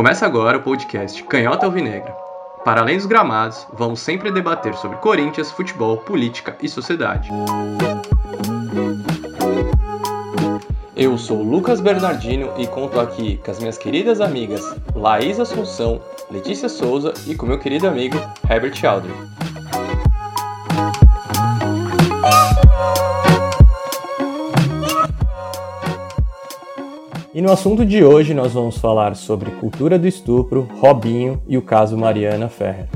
Começa agora o podcast Canhota Alvinegra. Para além dos gramados, vamos sempre debater sobre Corinthians, futebol, política e sociedade. Eu sou Lucas Bernardino e conto aqui com as minhas queridas amigas Laís Assunção, Letícia Souza e com meu querido amigo Herbert Aldrin. E no assunto de hoje nós vamos falar sobre cultura do estupro, Robinho e o caso Mariana Ferrer.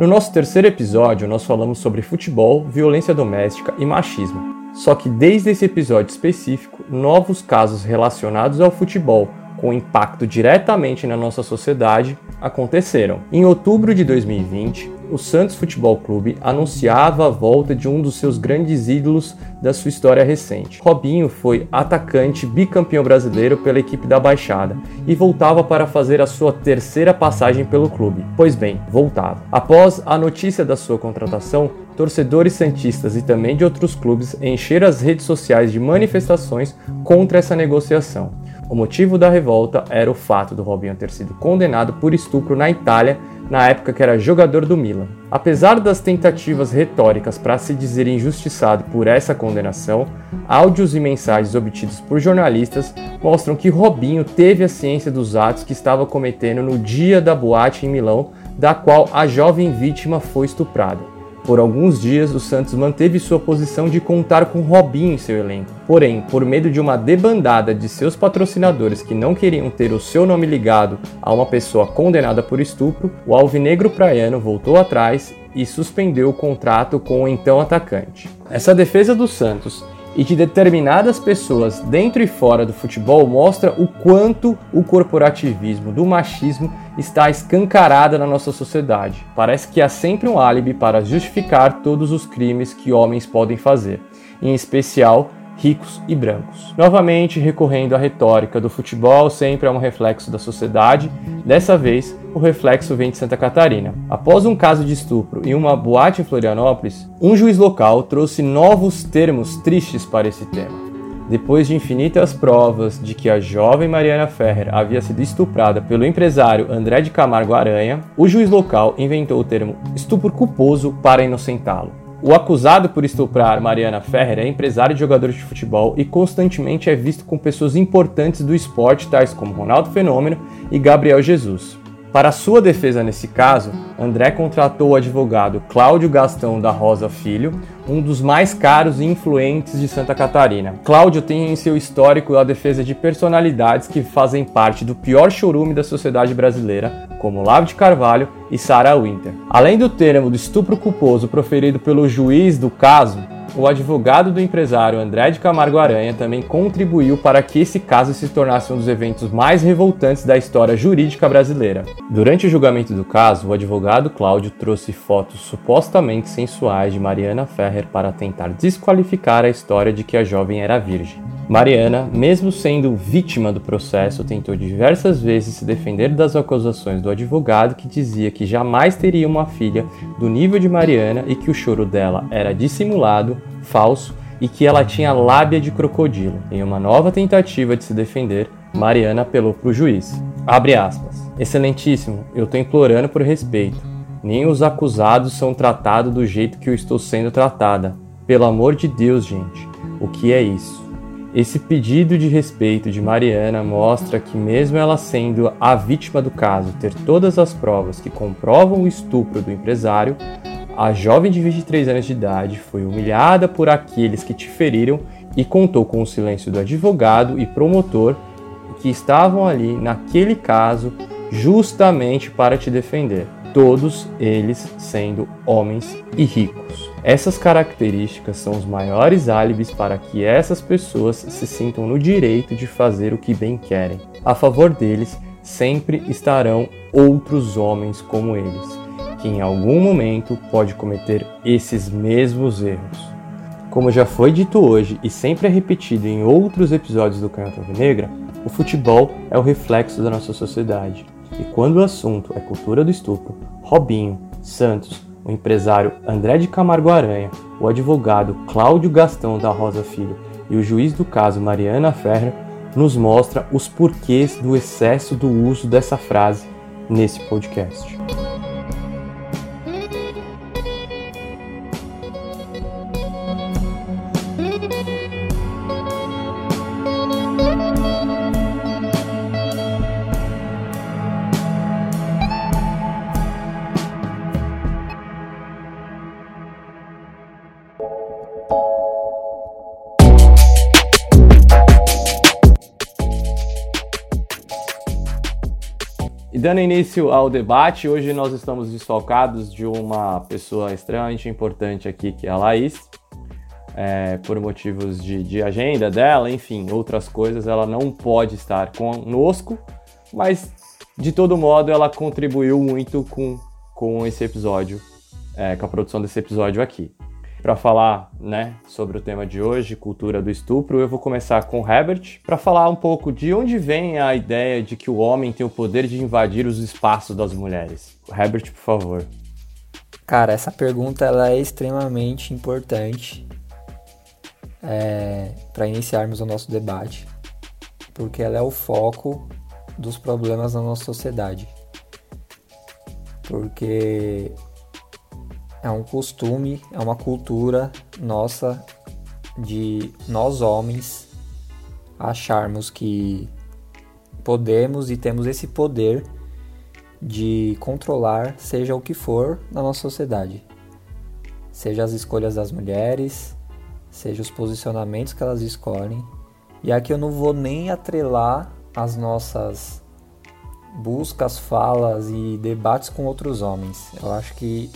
No nosso terceiro episódio, nós falamos sobre futebol, violência doméstica e machismo. Só que desde esse episódio específico, novos casos relacionados ao futebol com impacto diretamente na nossa sociedade aconteceram. Em outubro de 2020, o Santos Futebol Clube anunciava a volta de um dos seus grandes ídolos da sua história recente. Robinho foi atacante bicampeão brasileiro pela equipe da Baixada e voltava para fazer a sua terceira passagem pelo clube. Pois bem, voltava. Após a notícia da sua contratação, torcedores santistas e também de outros clubes encheram as redes sociais de manifestações contra essa negociação. O motivo da revolta era o fato do Robinho ter sido condenado por estupro na Itália na época que era jogador do Milan. Apesar das tentativas retóricas para se dizer injustiçado por essa condenação, áudios e mensagens obtidos por jornalistas mostram que Robinho teve a ciência dos atos que estava cometendo no dia da boate em Milão, da qual a jovem vítima foi estuprada. Por alguns dias, o Santos manteve sua posição de contar com Robinho em seu elenco. Porém, por medo de uma debandada de seus patrocinadores que não queriam ter o seu nome ligado a uma pessoa condenada por estupro, o alvinegro praiano voltou atrás e suspendeu o contrato com o então atacante. Essa defesa do Santos e de determinadas pessoas dentro e fora do futebol mostra o quanto o corporativismo do machismo está escancarada na nossa sociedade. Parece que há sempre um álibi para justificar todos os crimes que homens podem fazer, em especial ricos e brancos. Novamente, recorrendo à retórica do futebol, sempre é um reflexo da sociedade. Dessa vez, o reflexo vem de Santa Catarina. Após um caso de estupro em uma boate em Florianópolis, um juiz local trouxe novos termos tristes para esse tema. Depois de infinitas provas de que a jovem Mariana Ferrer havia sido estuprada pelo empresário André de Camargo Aranha, o juiz local inventou o termo estupro culposo para inocentá-lo. O acusado por estuprar Mariana Ferrer é empresário de jogadores de futebol e constantemente é visto com pessoas importantes do esporte, tais como Ronaldo Fenômeno e Gabriel Jesus. Para sua defesa nesse caso, André contratou o advogado Cláudio Gastão da Rosa Filho, um dos mais caros e influentes de Santa Catarina. Cláudio tem em seu histórico a defesa de personalidades que fazem parte do pior chorume da sociedade brasileira, como Lavo de Carvalho e Sarah Winter. Além do termo do estupro culposo proferido pelo juiz do caso, o advogado do empresário André de Camargo Aranha também contribuiu para que esse caso se tornasse um dos eventos mais revoltantes da história jurídica brasileira. Durante o julgamento do caso, o advogado Cláudio trouxe fotos supostamente sensuais de Mariana Ferrer para tentar desqualificar a história de que a jovem era virgem. Mariana, mesmo sendo vítima do processo, tentou diversas vezes se defender das acusações do advogado que dizia que jamais teria uma filha do nível de Mariana e que o choro dela era dissimulado, falso e que ela tinha lábia de crocodilo. Em uma nova tentativa de se defender, Mariana apelou para o juiz. Abre aspas. Excelentíssimo, eu estou implorando por respeito. Nem os acusados são tratados do jeito que eu estou sendo tratada. Pelo amor de Deus, gente, o que é isso? Esse pedido de respeito de Mariana mostra que, mesmo ela sendo a vítima do caso, ter todas as provas que comprovam o estupro do empresário, a jovem de 23 anos de idade foi humilhada por aqueles que te feriram e contou com o silêncio do advogado e promotor que estavam ali naquele caso justamente para te defender todos eles sendo homens e ricos. Essas características são os maiores álibis para que essas pessoas se sintam no direito de fazer o que bem querem. A favor deles sempre estarão outros homens como eles, que em algum momento pode cometer esses mesmos erros. Como já foi dito hoje e sempre é repetido em outros episódios do Canhota Negra, o futebol é o reflexo da nossa sociedade. E quando o assunto é cultura do estupro, Robinho, Santos, o empresário André de Camargo Aranha, o advogado Cláudio Gastão da Rosa Filho e o juiz do caso Mariana Ferrer nos mostra os porquês do excesso do uso dessa frase nesse podcast. Dando início ao debate, hoje nós estamos desfalcados de uma pessoa extremamente importante aqui, que é a Laís. É, por motivos de, de, agenda dela, enfim, outras coisas, ela não pode estar conosco, mas de todo modo ela contribuiu muito com, com esse episódio, é, com a produção desse episódio aqui. Para falar né, sobre o tema de hoje, cultura do estupro, eu vou começar com Herbert para falar um pouco de onde vem a ideia de que o homem tem o poder de invadir os espaços das mulheres. Herbert, por favor. Cara, essa pergunta ela é extremamente importante é, para iniciarmos o nosso debate, porque ela é o foco dos problemas na nossa sociedade. Porque é um costume, é uma cultura nossa de nós homens acharmos que podemos e temos esse poder de controlar seja o que for na nossa sociedade. Seja as escolhas das mulheres, seja os posicionamentos que elas escolhem. E aqui eu não vou nem atrelar as nossas buscas, falas e debates com outros homens. Eu acho que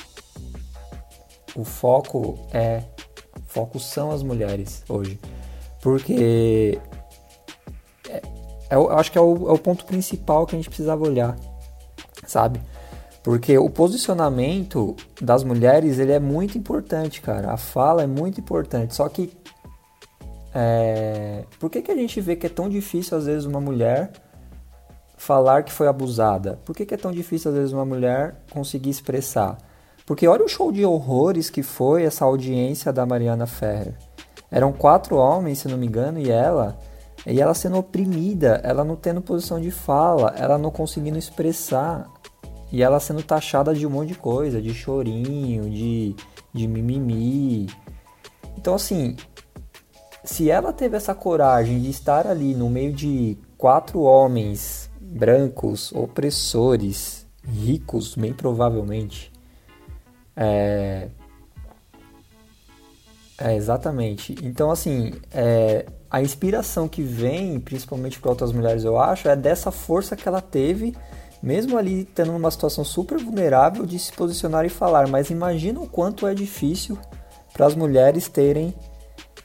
o foco é. O foco são as mulheres hoje. Porque. É, é eu acho que é o, é o ponto principal que a gente precisava olhar, sabe? Porque o posicionamento das mulheres ele é muito importante, cara. A fala é muito importante. Só que é... por que, que a gente vê que é tão difícil às vezes uma mulher falar que foi abusada? Por que, que é tão difícil às vezes uma mulher conseguir expressar? Porque olha o show de horrores que foi essa audiência da Mariana Ferrer. Eram quatro homens, se não me engano, e ela, e ela sendo oprimida, ela não tendo posição de fala, ela não conseguindo expressar, e ela sendo taxada de um monte de coisa, de chorinho, de, de mimimi. Então, assim, se ela teve essa coragem de estar ali no meio de quatro homens brancos, opressores, ricos, bem provavelmente, é, é exatamente. Então, assim, é, a inspiração que vem, principalmente para outras mulheres, eu acho, é dessa força que ela teve, mesmo ali tendo uma situação super vulnerável, de se posicionar e falar. Mas imagina o quanto é difícil para as mulheres terem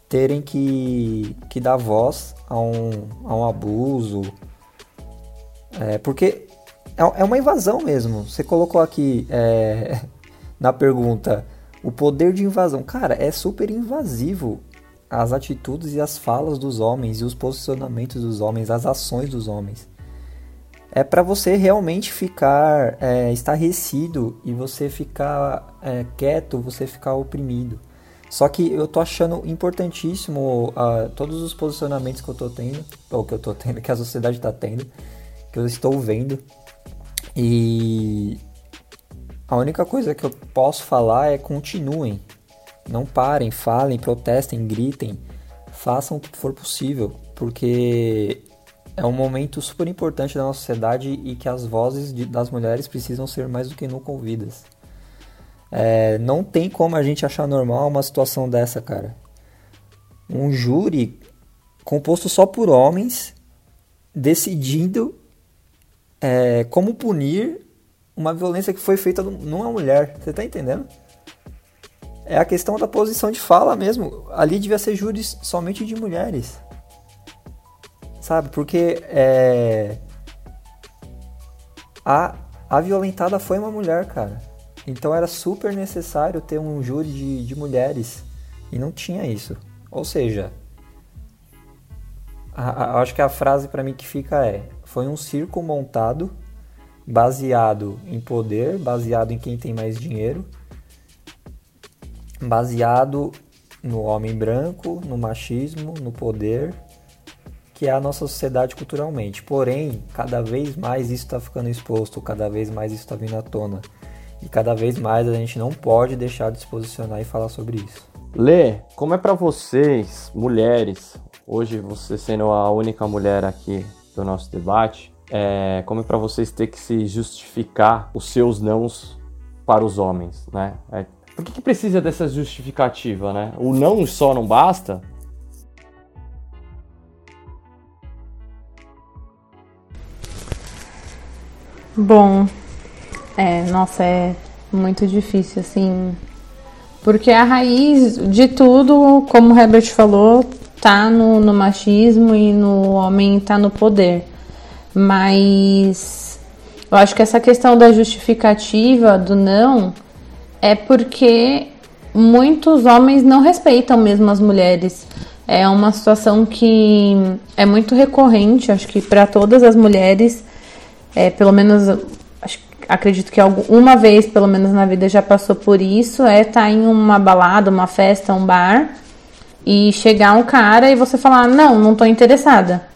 terem que, que dar voz a um, a um abuso. É, porque é, é uma invasão mesmo. Você colocou aqui é, na pergunta o poder de invasão. Cara, é super invasivo as atitudes e as falas dos homens e os posicionamentos dos homens, as ações dos homens. É para você realmente ficar é, estarrecido e você ficar é, quieto, você ficar oprimido. Só que eu tô achando importantíssimo uh, todos os posicionamentos que eu tô tendo, ou que eu tô tendo, que a sociedade tá tendo, que eu estou vendo. E a única coisa que eu posso falar é continuem. Não parem, falem, protestem, gritem, façam o que for possível, porque é um momento super importante da nossa sociedade e que as vozes de, das mulheres precisam ser mais do que nunca ouvidas. É, não tem como a gente achar normal uma situação dessa, cara. Um júri composto só por homens decidindo é, como punir uma violência que foi feita numa mulher. Você tá entendendo? É a questão da posição de fala mesmo. Ali devia ser júris somente de mulheres. Sabe? Porque é... a, a violentada foi uma mulher, cara. Então era super necessário ter um júri de, de mulheres. E não tinha isso. Ou seja, a, a, acho que a frase para mim que fica é: foi um circo montado baseado em poder, baseado em quem tem mais dinheiro, baseado no homem branco, no machismo, no poder, que é a nossa sociedade culturalmente. Porém, cada vez mais isso está ficando exposto, cada vez mais isso está vindo à tona. E cada vez mais a gente não pode deixar de se posicionar e falar sobre isso. Lê, como é para vocês, mulheres, hoje você sendo a única mulher aqui do nosso debate, é, como é para vocês ter que se justificar os seus nãos para os homens, né? É, por que, que precisa dessa justificativa, né? O não só não basta? Bom, é, nossa, é muito difícil, assim, porque a raiz de tudo, como o Herbert falou, tá no, no machismo e no homem tá no poder. Mas eu acho que essa questão da justificativa do não é porque muitos homens não respeitam mesmo as mulheres. É uma situação que é muito recorrente, acho que para todas as mulheres, é, pelo menos acredito que uma vez, pelo menos na vida, já passou por isso, é estar tá em uma balada, uma festa, um bar, e chegar um cara e você falar, não, não tô interessada.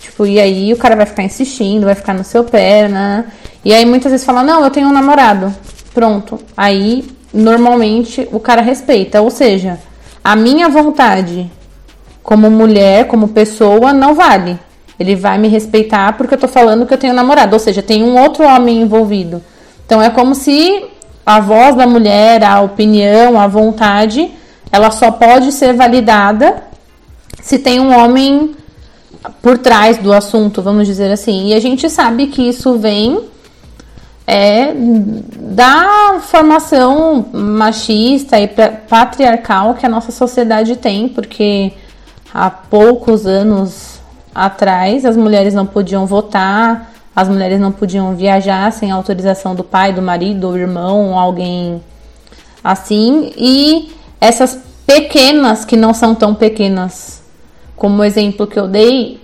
Tipo, e aí o cara vai ficar insistindo, vai ficar no seu pé, né? E aí muitas vezes fala, não, eu tenho um namorado. Pronto. Aí, normalmente, o cara respeita. Ou seja, a minha vontade como mulher, como pessoa, não vale. Ele vai me respeitar porque eu tô falando que eu tenho namorado, ou seja, tem um outro homem envolvido. Então é como se a voz da mulher, a opinião, a vontade, ela só pode ser validada se tem um homem por trás do assunto, vamos dizer assim. E a gente sabe que isso vem é, da formação machista e patriarcal que a nossa sociedade tem, porque há poucos anos atrás, as mulheres não podiam votar, as mulheres não podiam viajar sem autorização do pai, do marido, ou irmão, alguém assim. E essas pequenas, que não são tão pequenas como o exemplo que eu dei,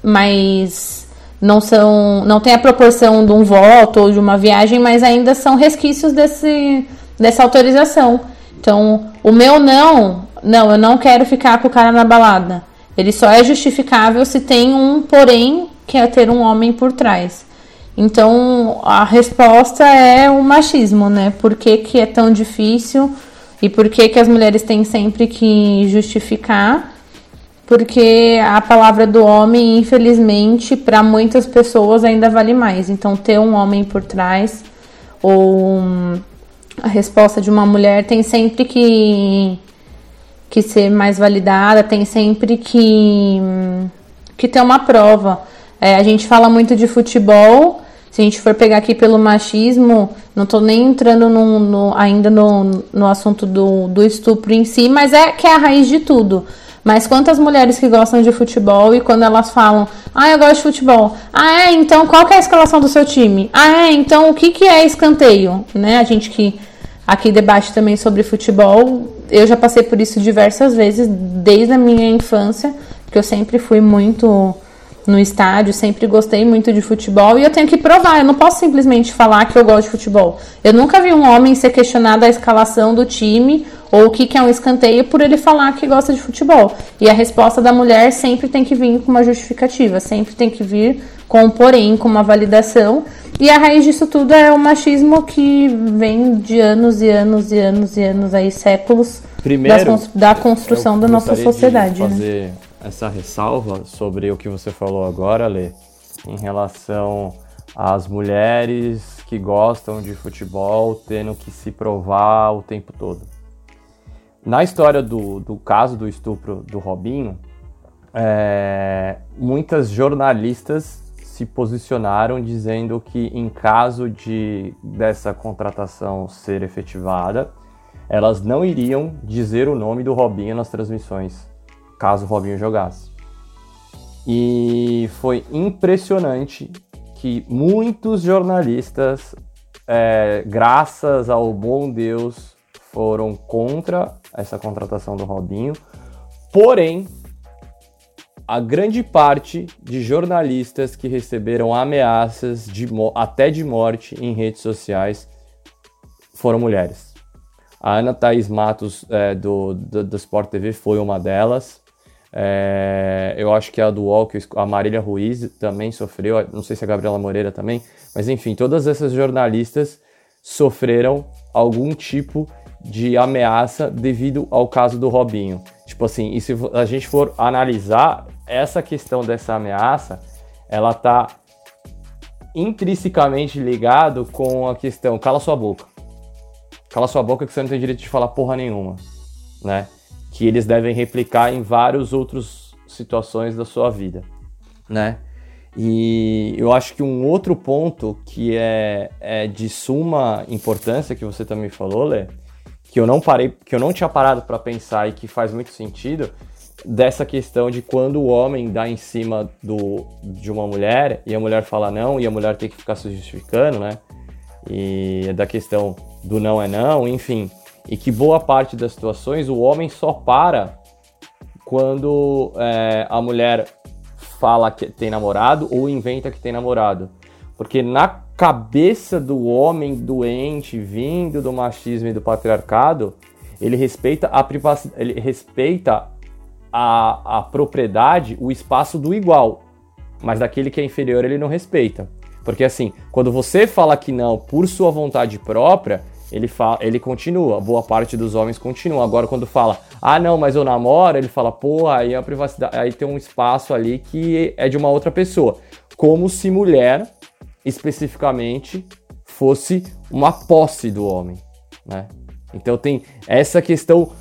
mas não são, não tem a proporção de um voto ou de uma viagem, mas ainda são resquícios desse, dessa autorização. Então, o meu não, não, eu não quero ficar com o cara na balada. Ele só é justificável se tem um porém, que é ter um homem por trás. Então, a resposta é o machismo, né? Por que, que é tão difícil e por que, que as mulheres têm sempre que justificar? Porque a palavra do homem, infelizmente, para muitas pessoas ainda vale mais. Então, ter um homem por trás ou a resposta de uma mulher tem sempre que que ser mais validada, tem sempre que, que ter uma prova. É, a gente fala muito de futebol, se a gente for pegar aqui pelo machismo, não estou nem entrando no, no, ainda no, no assunto do, do estupro em si, mas é que é a raiz de tudo. Mas quantas mulheres que gostam de futebol e quando elas falam, ah, eu gosto de futebol. Ah, é? Então qual é a escalação do seu time? Ah, é? Então o que, que é escanteio? Né? A gente que aqui debate também sobre futebol, eu já passei por isso diversas vezes desde a minha infância, que eu sempre fui muito no estádio, sempre gostei muito de futebol e eu tenho que provar, eu não posso simplesmente falar que eu gosto de futebol. Eu nunca vi um homem ser questionado a escalação do time ou o que é um escanteio por ele falar que gosta de futebol. E a resposta da mulher sempre tem que vir com uma justificativa, sempre tem que vir com um porém, com uma validação. E a raiz disso tudo é o machismo que vem de anos e anos e anos e anos aí, séculos Primeiro, da construção da nossa sociedade. De né? fazer né? essa ressalva sobre o que você falou agora, Lê, em relação às mulheres que gostam de futebol tendo que se provar o tempo todo. Na história do, do caso do estupro do Robinho, é, muitas jornalistas se posicionaram dizendo que em caso de dessa contratação ser efetivada, elas não iriam dizer o nome do Robinho nas transmissões, caso o Robinho jogasse. E foi impressionante que muitos jornalistas, é, graças ao bom Deus, foram contra essa contratação do Robinho. Porém, a grande parte de jornalistas que receberam ameaças de, até de morte em redes sociais foram mulheres. A Ana Thaís Matos, é, do, do, do, Sport TV, foi uma delas. É, eu acho que a do Walk, a Marília Ruiz também sofreu, não sei se a Gabriela Moreira também, mas enfim, todas essas jornalistas sofreram algum tipo de ameaça devido ao caso do Robinho. Tipo assim, e se a gente for analisar essa questão dessa ameaça, ela tá intrinsecamente ligado com a questão cala sua boca. Cala sua boca que você não tem direito de falar porra nenhuma, né? Que eles devem replicar em várias outras situações da sua vida, né? E eu acho que um outro ponto que é, é de suma importância que você também falou, Lê, que eu não parei, que eu não tinha parado para pensar e que faz muito sentido, dessa questão de quando o homem dá em cima do, de uma mulher e a mulher fala não e a mulher tem que ficar se justificando, né? E é da questão do não é não, enfim. E que boa parte das situações o homem só para quando é, a mulher fala que tem namorado ou inventa que tem namorado. Porque na cabeça do homem doente, vindo do machismo e do patriarcado, ele respeita a privacidade, ele respeita a, a propriedade, o espaço do igual. Mas daquele que é inferior ele não respeita. Porque assim, quando você fala que não por sua vontade própria, ele, fala, ele continua, boa parte dos homens continua. Agora, quando fala, ah, não, mas eu namoro, ele fala, pô, aí a privacidade, aí tem um espaço ali que é de uma outra pessoa. Como se mulher, especificamente, fosse uma posse do homem, né? Então tem essa questão,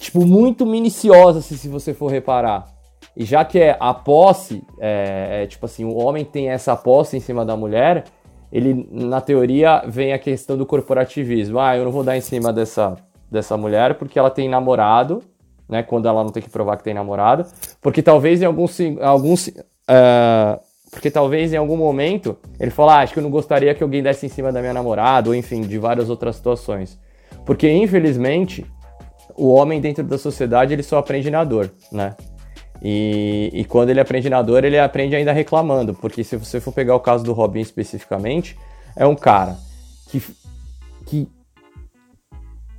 tipo, muito minuciosa, se, se você for reparar. E já que é a posse, é, é, tipo assim, o homem tem essa posse em cima da mulher, ele, na teoria, vem a questão do corporativismo. Ah, eu não vou dar em cima dessa, dessa mulher porque ela tem namorado, né? Quando ela não tem que provar que tem namorado. Porque talvez em alguns. alguns uh, porque talvez em algum momento ele fala, ah, acho que eu não gostaria que alguém desse em cima da minha namorada, ou enfim, de várias outras situações. Porque, infelizmente, o homem dentro da sociedade ele só aprende na dor, né? E, e, quando ele aprende na dor, ele aprende ainda reclamando, porque se você for pegar o caso do Robin especificamente, é um cara que, que,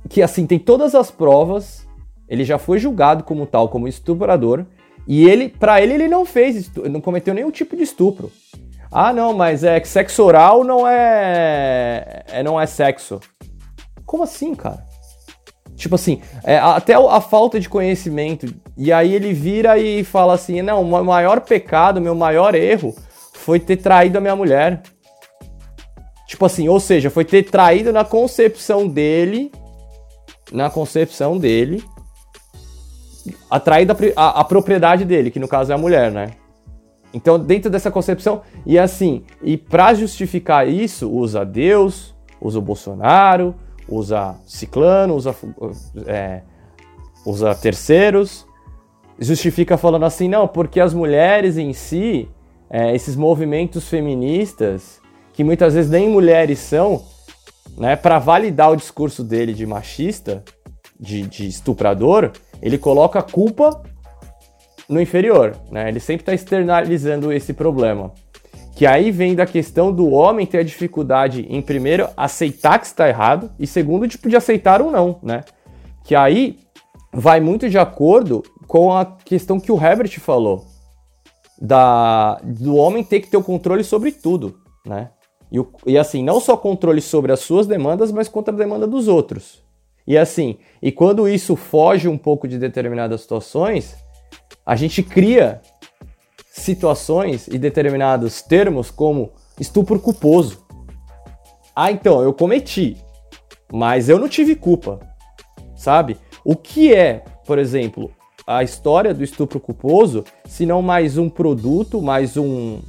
que assim, tem todas as provas, ele já foi julgado como tal, como estuprador, e ele, para ele, ele não fez, não cometeu nenhum tipo de estupro. Ah, não, mas é que sexo oral não é, é não é sexo. Como assim, cara? Tipo assim, é, até a falta de conhecimento. E aí ele vira e fala assim: não, o maior pecado, meu maior erro foi ter traído a minha mulher. Tipo assim, ou seja, foi ter traído na concepção dele, na concepção dele, atraído a, a, a propriedade dele, que no caso é a mulher, né? Então, dentro dessa concepção, e assim, e para justificar isso, usa Deus, usa o Bolsonaro, usa ciclano, usa, é, usa terceiros, justifica falando assim, não, porque as mulheres em si, é, esses movimentos feministas, que muitas vezes nem mulheres são, né, para validar o discurso dele de machista, de, de estuprador, ele coloca a culpa no inferior, né? Ele sempre está externalizando esse problema. Que aí vem da questão do homem ter a dificuldade em primeiro aceitar que está errado e segundo tipo de aceitar ou não, né? Que aí vai muito de acordo com a questão que o Herbert falou da do homem ter que ter o controle sobre tudo, né? E, e assim, não só controle sobre as suas demandas, mas contra a demanda dos outros. E assim, e quando isso foge um pouco de determinadas situações, a gente cria situações e determinados termos como estupro culposo. Ah, então, eu cometi, mas eu não tive culpa, sabe? O que é, por exemplo, a história do estupro culposo, se não mais um produto, mais um.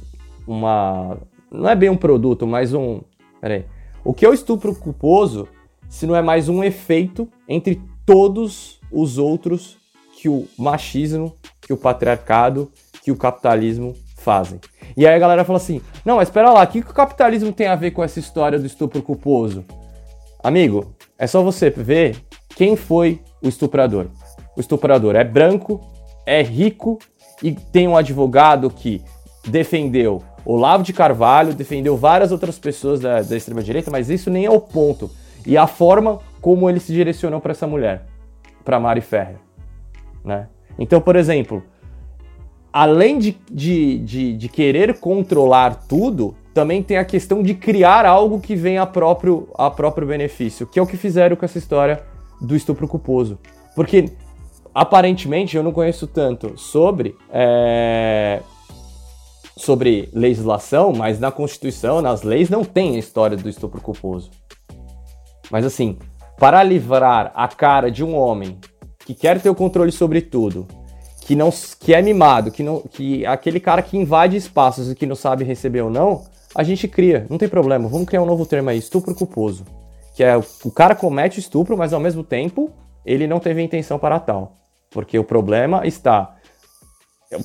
Uma. Não é bem um produto, mais um. Peraí. O que é o estupro culposo se não é mais um efeito entre todos os outros que o machismo, que o patriarcado, que o capitalismo fazem. E aí a galera fala assim: não, mas espera lá, o que, que o capitalismo tem a ver com essa história do estupro culposo? Amigo, é só você ver quem foi o estuprador. O estuprador é branco, é rico e tem um advogado que defendeu Olavo de Carvalho, defendeu várias outras pessoas da, da extrema-direita, mas isso nem é o ponto. E a forma como ele se direcionou para essa mulher, para Mari Ferrer. Né? Então, por exemplo, além de, de, de, de, querer controlar tudo, também tem a questão de criar algo que venha a próprio, a próprio benefício, que é o que fizeram com essa história do estupro culposo. Porque, aparentemente, eu não conheço tanto sobre, é, sobre legislação, mas na Constituição, nas leis, não tem a história do estupro culposo. Mas assim, para livrar a cara de um homem que quer ter o controle sobre tudo, que não que é mimado, que não que aquele cara que invade espaços e que não sabe receber ou não, a gente cria, não tem problema. Vamos criar um novo termo aí, estupro culposo, que é o cara comete estupro, mas ao mesmo tempo ele não teve intenção para tal, porque o problema está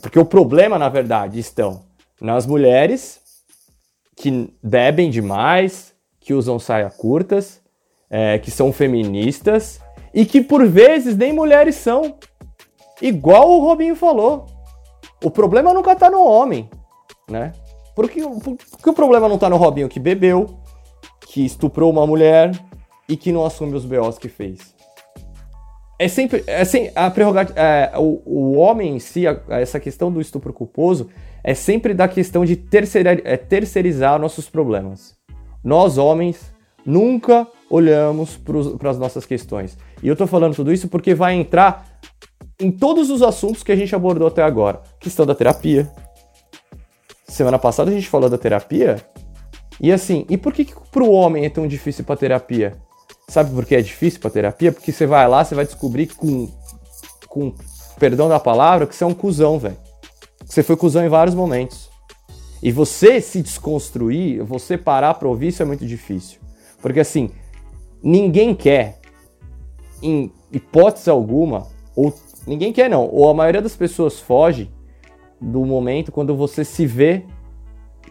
porque o problema na verdade estão nas mulheres que bebem demais, que usam saia curtas, é, que são feministas e que por vezes nem mulheres são. Igual o Robinho falou. O problema nunca está no homem, né? Porque, porque o problema não está no Robinho que bebeu, que estuprou uma mulher e que não assume os BOs que fez. É sempre. É assim, a prerrogativa. É, o, o homem em si, a, essa questão do estupro culposo, é sempre da questão de terceira, é, terceirizar nossos problemas. Nós, homens, nunca olhamos para as nossas questões. E eu estou falando tudo isso porque vai entrar em todos os assuntos que a gente abordou até agora. Questão da terapia. Semana passada a gente falou da terapia. E assim, e por que, que para o homem é tão difícil para terapia? Sabe por que é difícil para terapia? Porque você vai lá, você vai descobrir com, com perdão da palavra, que você é um cuzão, velho. Você foi cuzão em vários momentos. E você se desconstruir, você parar para ouvir, isso é muito difícil. Porque assim, ninguém quer, em hipótese alguma, ou ninguém quer não, ou a maioria das pessoas foge do momento quando você se vê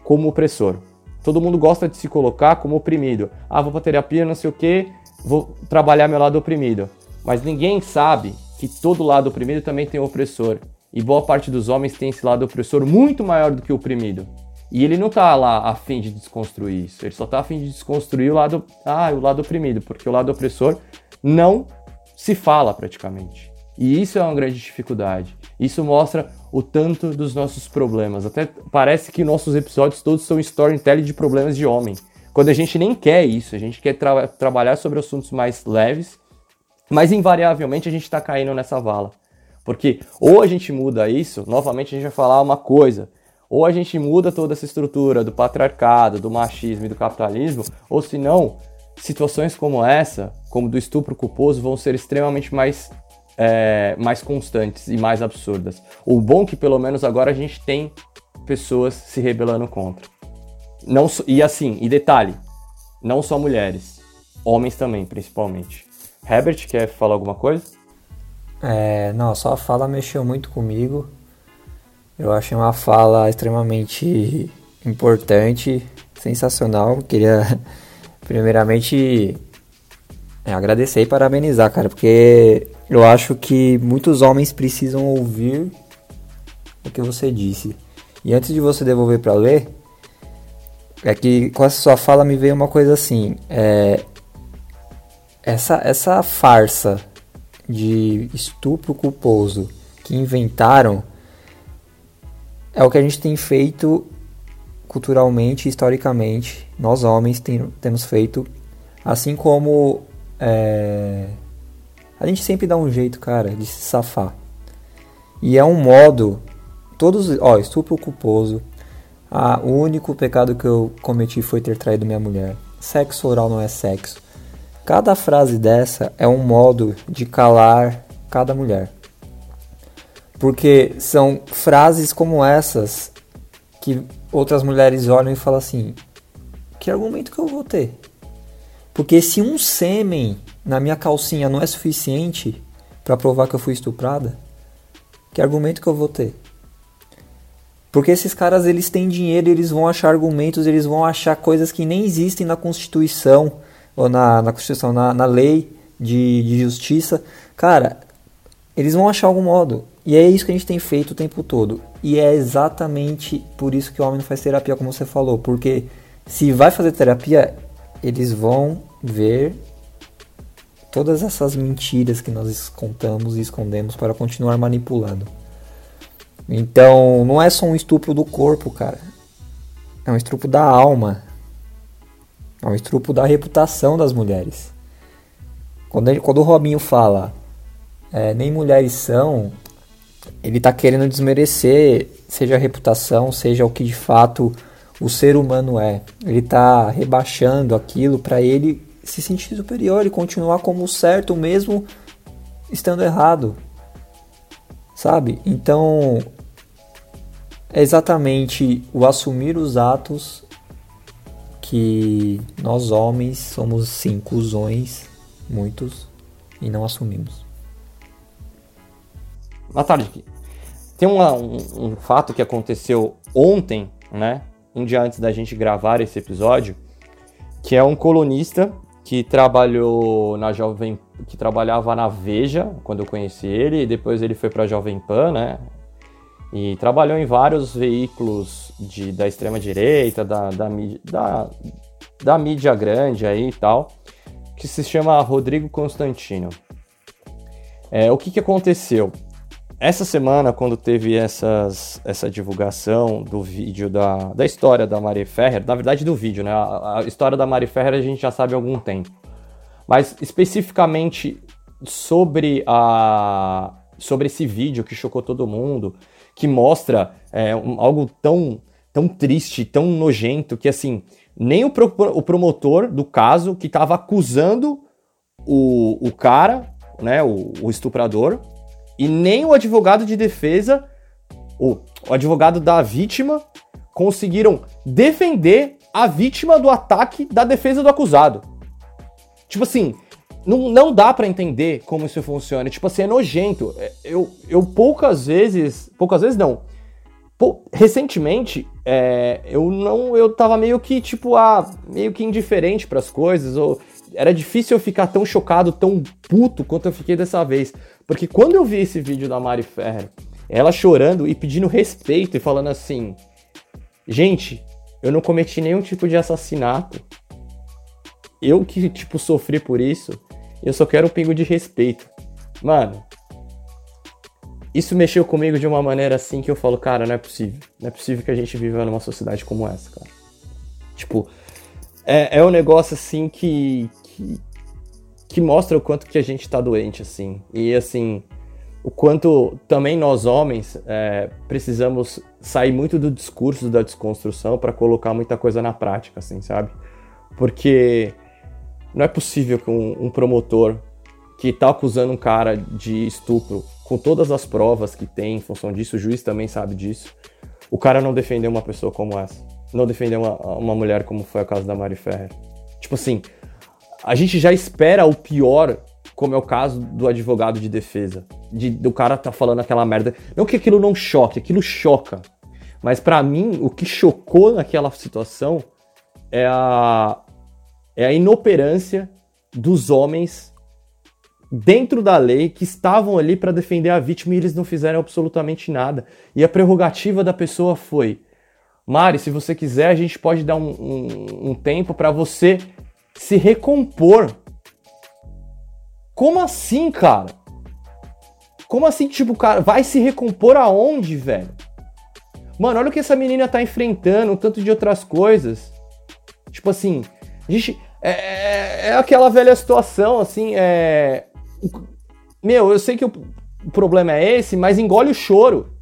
como opressor. Todo mundo gosta de se colocar como oprimido. Ah, vou pra terapia, não sei o que, vou trabalhar meu lado oprimido. Mas ninguém sabe que todo lado oprimido também tem opressor. E boa parte dos homens tem esse lado opressor muito maior do que o oprimido. E ele não tá lá a fim de desconstruir isso, ele só tá a fim de desconstruir o lado, ah, o lado oprimido, porque o lado opressor não se fala praticamente. E isso é uma grande dificuldade. Isso mostra o tanto dos nossos problemas. Até parece que nossos episódios todos são storytelling de problemas de homem. Quando a gente nem quer isso, a gente quer tra trabalhar sobre assuntos mais leves, mas invariavelmente a gente está caindo nessa vala. Porque ou a gente muda isso, novamente a gente vai falar uma coisa, ou a gente muda toda essa estrutura do patriarcado, do machismo e do capitalismo, ou se não, situações como essa, como do estupro culposo, vão ser extremamente mais, é, mais constantes e mais absurdas. O bom é que pelo menos agora a gente tem pessoas se rebelando contra. Não, e assim, e detalhe, não só mulheres, homens também, principalmente. Herbert, quer falar alguma coisa? É, não, só a fala mexeu muito comigo. Eu achei uma fala extremamente importante, sensacional. Queria primeiramente é, agradecer e parabenizar, cara, porque eu acho que muitos homens precisam ouvir o que você disse. E antes de você devolver para ler, é que com essa sua fala me veio uma coisa assim, é, essa essa farsa de estupro culposo que inventaram é o que a gente tem feito culturalmente, historicamente, nós homens tem, temos feito, assim como é, a gente sempre dá um jeito, cara, de se safar. E é um modo, todos, ó, estupro culposo, ah, o único pecado que eu cometi foi ter traído minha mulher. Sexo oral não é sexo. Cada frase dessa é um modo de calar cada mulher. Porque são frases como essas que outras mulheres olham e falam assim: que argumento que eu vou ter? Porque se um sêmen na minha calcinha não é suficiente para provar que eu fui estuprada, que argumento que eu vou ter? Porque esses caras eles têm dinheiro, eles vão achar argumentos, eles vão achar coisas que nem existem na Constituição ou na, na Constituição, na, na lei de, de justiça, cara, eles vão achar algum modo. E é isso que a gente tem feito o tempo todo. E é exatamente por isso que o homem não faz terapia, como você falou. Porque se vai fazer terapia, eles vão ver todas essas mentiras que nós contamos e escondemos para continuar manipulando. Então, não é só um estupro do corpo, cara. É um estupro da alma. É um estupro da reputação das mulheres. Quando, ele, quando o Robinho fala é, nem mulheres são, ele está querendo desmerecer, seja a reputação, seja o que de fato o ser humano é. Ele está rebaixando aquilo para ele se sentir superior e continuar como certo mesmo estando errado. Sabe? Então é exatamente o assumir os atos que nós homens somos sim cuzões, muitos, e não assumimos. Natália, tem uma, um, um fato que aconteceu ontem, né? Um dia antes da gente gravar esse episódio, que é um colunista que trabalhou na Jovem, que trabalhava na Veja quando eu conheci ele, e depois ele foi para a Jovem Pan, né? E trabalhou em vários veículos de, da extrema direita, da, da, da, da mídia grande aí e tal, que se chama Rodrigo Constantino. É, o que, que aconteceu? Essa semana, quando teve essas, essa divulgação do vídeo da, da história da Mari Ferrer, na verdade do vídeo, né? A, a história da Mari Ferrer a gente já sabe há algum tempo. Mas especificamente sobre, a, sobre esse vídeo que chocou todo mundo, que mostra é, um, algo tão, tão triste, tão nojento, que assim, nem o, pro, o promotor do caso que estava acusando o, o cara, né, o, o estuprador, e nem o advogado de defesa, o, o advogado da vítima, conseguiram defender a vítima do ataque da defesa do acusado. Tipo assim, não, não dá para entender como isso funciona. Tipo assim, é nojento. É, eu, eu poucas vezes. Poucas vezes não. Pô, recentemente, é, eu não. Eu tava meio que, tipo, ah, meio que indiferente para as coisas. Ou era difícil eu ficar tão chocado, tão puto quanto eu fiquei dessa vez. Porque quando eu vi esse vídeo da Mari Ferrer, ela chorando e pedindo respeito e falando assim: Gente, eu não cometi nenhum tipo de assassinato. Eu que, tipo, sofri por isso, eu só quero um pingo de respeito. Mano, isso mexeu comigo de uma maneira assim que eu falo, cara, não é possível. Não é possível que a gente viva numa sociedade como essa, cara. Tipo, é, é um negócio assim que, que, que mostra o quanto que a gente tá doente, assim. E assim, o quanto também nós homens é, precisamos sair muito do discurso da desconstrução para colocar muita coisa na prática, assim, sabe? Porque não é possível que um, um promotor que tá acusando um cara de estupro, com todas as provas que tem em função disso, o juiz também sabe disso, o cara não defendeu uma pessoa como essa. Não defendeu uma, uma mulher como foi o caso da Mari Ferrer. Tipo assim, a gente já espera o pior, como é o caso do advogado de defesa. De, do cara tá falando aquela merda. Não que aquilo não choque, aquilo choca. Mas para mim, o que chocou naquela situação é a, é a inoperância dos homens dentro da lei que estavam ali para defender a vítima e eles não fizeram absolutamente nada. E a prerrogativa da pessoa foi: Mari, se você quiser, a gente pode dar um, um, um tempo para você se recompor. Como assim, cara? Como assim, tipo, cara, vai se recompor aonde, velho? Mano, olha o que essa menina tá enfrentando, um tanto de outras coisas. Tipo assim, a gente. É, é, é aquela velha situação, assim, é. Meu, eu sei que o problema é esse, mas engole o choro.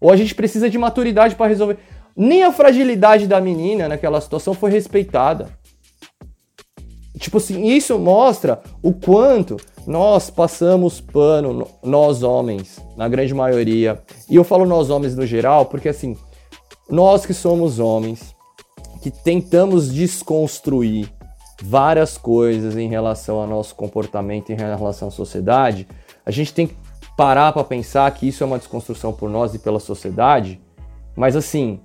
Ou a gente precisa de maturidade para resolver. Nem a fragilidade da menina naquela situação foi respeitada. Tipo assim, isso mostra o quanto nós passamos pano, nós homens, na grande maioria. E eu falo nós homens no geral, porque assim, nós que somos homens, que tentamos desconstruir várias coisas em relação ao nosso comportamento, em relação à sociedade, a gente tem que parar para pensar que isso é uma desconstrução por nós e pela sociedade, mas assim,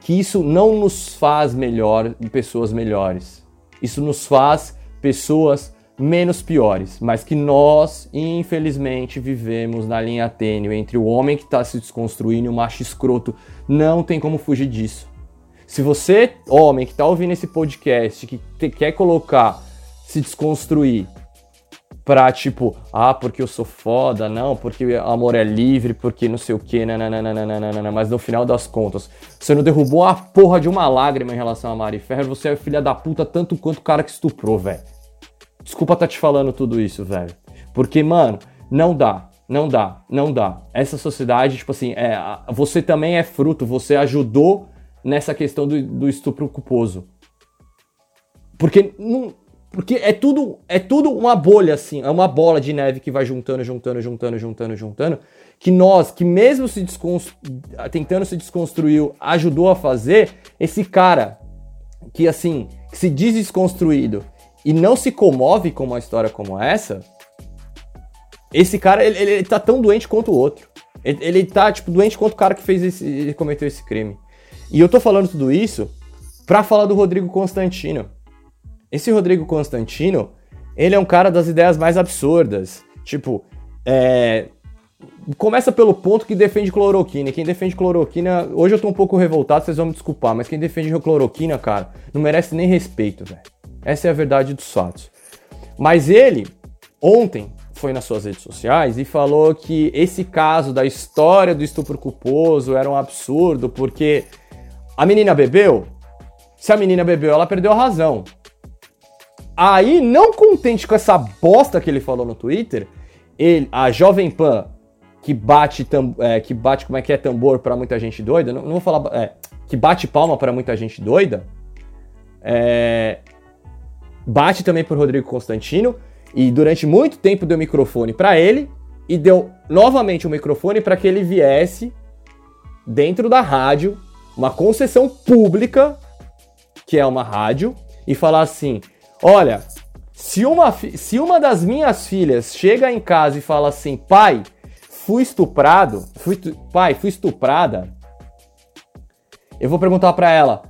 que isso não nos faz melhor e pessoas melhores. Isso nos faz pessoas menos piores, mas que nós, infelizmente, vivemos na linha tênue entre o homem que está se desconstruindo e o macho escroto. Não tem como fugir disso. Se você, homem, que está ouvindo esse podcast, que te, quer colocar, se desconstruir pra tipo, ah, porque eu sou foda, não, porque amor é livre, porque não sei o que, nananana, mas no final das contas, você não derrubou a porra de uma lágrima em relação a Mari Ferrer, você é filha da puta tanto quanto o cara que estuprou, velho. Desculpa tá te falando tudo isso, velho. Porque, mano, não dá. Não dá, não dá. Essa sociedade, tipo assim, é, você também é fruto, você ajudou nessa questão do, do estupro culposo. Porque não, porque é tudo, é tudo uma bolha, assim, é uma bola de neve que vai juntando, juntando, juntando, juntando, juntando. Que nós, que mesmo se tentando se desconstruir, ajudou a fazer, esse cara que, assim, que se diz desconstruído e não se comove com uma história como essa, esse cara, ele, ele tá tão doente quanto o outro. Ele, ele tá, tipo, doente quanto o cara que fez esse, cometeu esse crime. E eu tô falando tudo isso pra falar do Rodrigo Constantino. Esse Rodrigo Constantino, ele é um cara das ideias mais absurdas. Tipo, é... Começa pelo ponto que defende cloroquina. Quem defende cloroquina, hoje eu tô um pouco revoltado, vocês vão me desculpar, mas quem defende cloroquina, cara, não merece nem respeito, velho. Essa é a verdade dos fatos. Mas ele, ontem, foi nas suas redes sociais e falou que esse caso da história do estupro culposo era um absurdo, porque a menina bebeu. Se a menina bebeu, ela perdeu a razão. Aí, não contente com essa bosta que ele falou no Twitter, ele, a Jovem Pan, que bate, tam, é, que bate como é que é tambor para muita gente doida, não, não vou falar, é, que bate palma para muita gente doida, é, bate também por Rodrigo Constantino e durante muito tempo deu microfone para ele e deu novamente o microfone para que ele viesse dentro da rádio, uma concessão pública, que é uma rádio, e falar assim: Olha, se uma, se uma das minhas filhas chega em casa e fala assim, pai, fui estuprado, fui, pai, fui estuprada, eu vou perguntar para ela,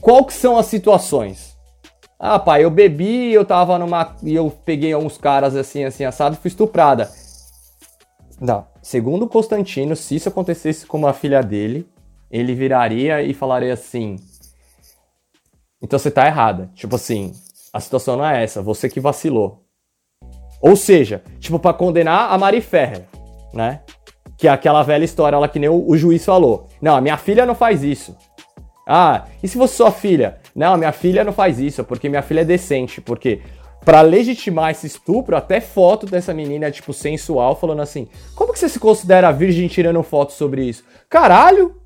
qual que são as situações? Ah, pai, eu bebi, eu tava numa. e eu peguei uns caras assim, assim, assado fui estuprada. Não. Segundo Constantino, se isso acontecesse com uma filha dele, ele viraria e falaria assim. Então você tá errada. Tipo assim, a situação não é essa, você que vacilou. Ou seja, tipo, para condenar a Mari Ferrer, né? Que é aquela velha história lá que nem o, o, juiz falou. Não, a minha filha não faz isso. Ah, e se fosse sua filha? Não, a minha filha não faz isso, porque minha filha é decente. Porque para legitimar esse estupro, até foto dessa menina, tipo, sensual, falando assim: Como que você se considera virgem tirando foto sobre isso? Caralho!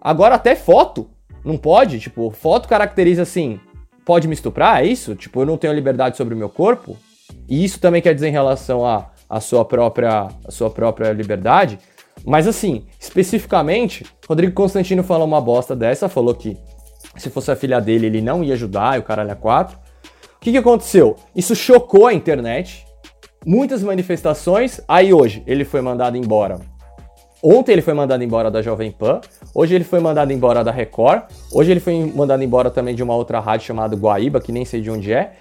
Agora até foto. Não pode? Tipo, foto caracteriza assim pode me estuprar? É isso? Tipo, eu não tenho liberdade sobre o meu corpo? E isso também quer dizer em relação à a, a, sua, própria, sua própria liberdade? Mas assim, especificamente, Rodrigo Constantino falou uma bosta dessa, falou que se fosse a filha dele ele não ia ajudar, e o caralho é quatro. O que, que aconteceu? Isso chocou a internet, muitas manifestações, aí hoje ele foi mandado embora Ontem ele foi mandado embora da Jovem Pan, hoje ele foi mandado embora da Record, hoje ele foi mandado embora também de uma outra rádio chamada Guaíba, que nem sei de onde é.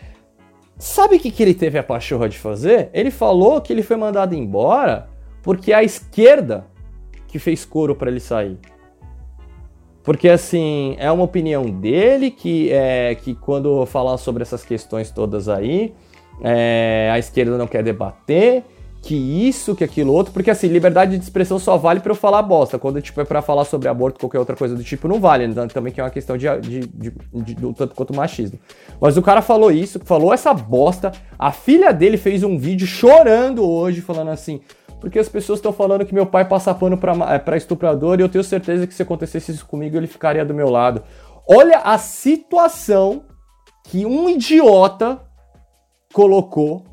Sabe o que, que ele teve a pachorra de fazer? Ele falou que ele foi mandado embora porque é a esquerda que fez coro para ele sair. Porque assim, é uma opinião dele que é que quando falar sobre essas questões todas aí, é, a esquerda não quer debater que isso, que aquilo outro, porque assim, liberdade de expressão só vale para eu falar bosta. Quando tipo, é pra falar sobre aborto, qualquer outra coisa do tipo, não vale. Então, também que é uma questão de, de, de, de, tanto quanto machismo. Mas o cara falou isso, falou essa bosta. A filha dele fez um vídeo chorando hoje, falando assim. Porque as pessoas estão falando que meu pai passa pano pra, pra estuprador e eu tenho certeza que se acontecesse isso comigo, ele ficaria do meu lado. Olha a situação que um idiota colocou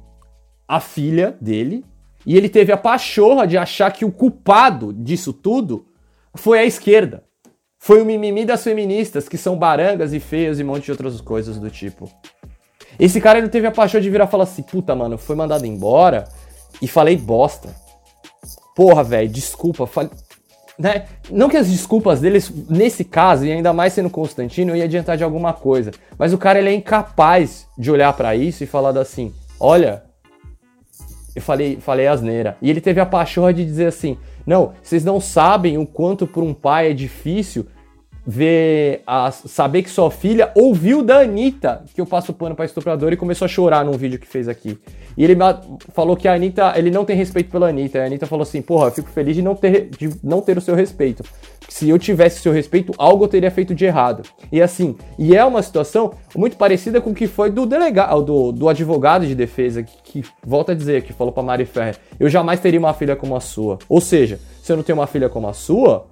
a filha dele e ele teve a pachorra de achar que o culpado disso tudo foi a esquerda. Foi o mimimi das feministas, que são barangas e feias e um monte de outras coisas do tipo. Esse cara ele teve a paixão de virar e falar assim: puta, mano, foi mandado embora e falei bosta. Porra, velho, desculpa. né? Não que as desculpas deles, nesse caso, e ainda mais sendo Constantino, ia adiantar de alguma coisa. Mas o cara ele é incapaz de olhar para isso e falar assim: olha, eu falei, falei asneira. E ele teve a pachorra de dizer assim: não, vocês não sabem o quanto para um pai é difícil ver a, saber que sua filha ouviu da Anitta que eu passo pano pra estuprador e começou a chorar num vídeo que fez aqui. E ele falou que a Anitta, ele não tem respeito pela Anitta. A Anitta falou assim, porra, eu fico feliz de não ter, de não ter o seu respeito. Se eu tivesse seu respeito, algo eu teria feito de errado. E assim, e é uma situação muito parecida com o que foi do delegado, do, do advogado de defesa, que, que volta a dizer, que falou pra Mari Ferrer, eu jamais teria uma filha como a sua. Ou seja, se eu não tenho uma filha como a sua,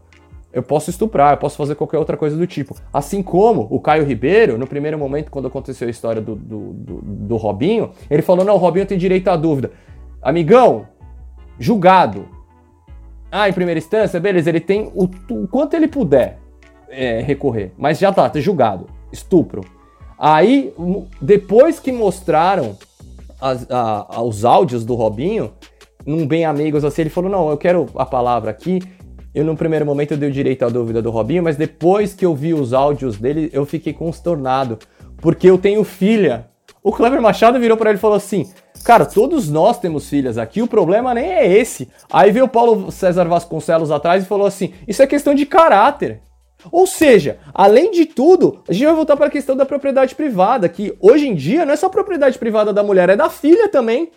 eu posso estuprar, eu posso fazer qualquer outra coisa do tipo. Assim como o Caio Ribeiro, no primeiro momento, quando aconteceu a história do, do, do, do Robinho, ele falou: não, o Robinho tem direito à dúvida. Amigão, julgado. Ah, em primeira instância, beleza, ele tem o, o quanto ele puder é, recorrer, mas já tá, tá julgado. Estupro. Aí, depois que mostraram as, a, os áudios do Robinho, num bem amigos assim, ele falou: não, eu quero a palavra aqui eu, no primeiro momento, eu dei o direito à dúvida do Robinho, mas depois que eu vi os áudios dele, eu fiquei constornado. Porque eu tenho filha. O Cleber Machado virou para ele e falou assim: Cara, todos nós temos filhas aqui, o problema nem é esse. Aí veio o Paulo César Vasconcelos atrás e falou assim: Isso é questão de caráter. Ou seja, além de tudo, a gente vai voltar para a questão da propriedade privada, que hoje em dia não é só propriedade privada da mulher, é da filha também.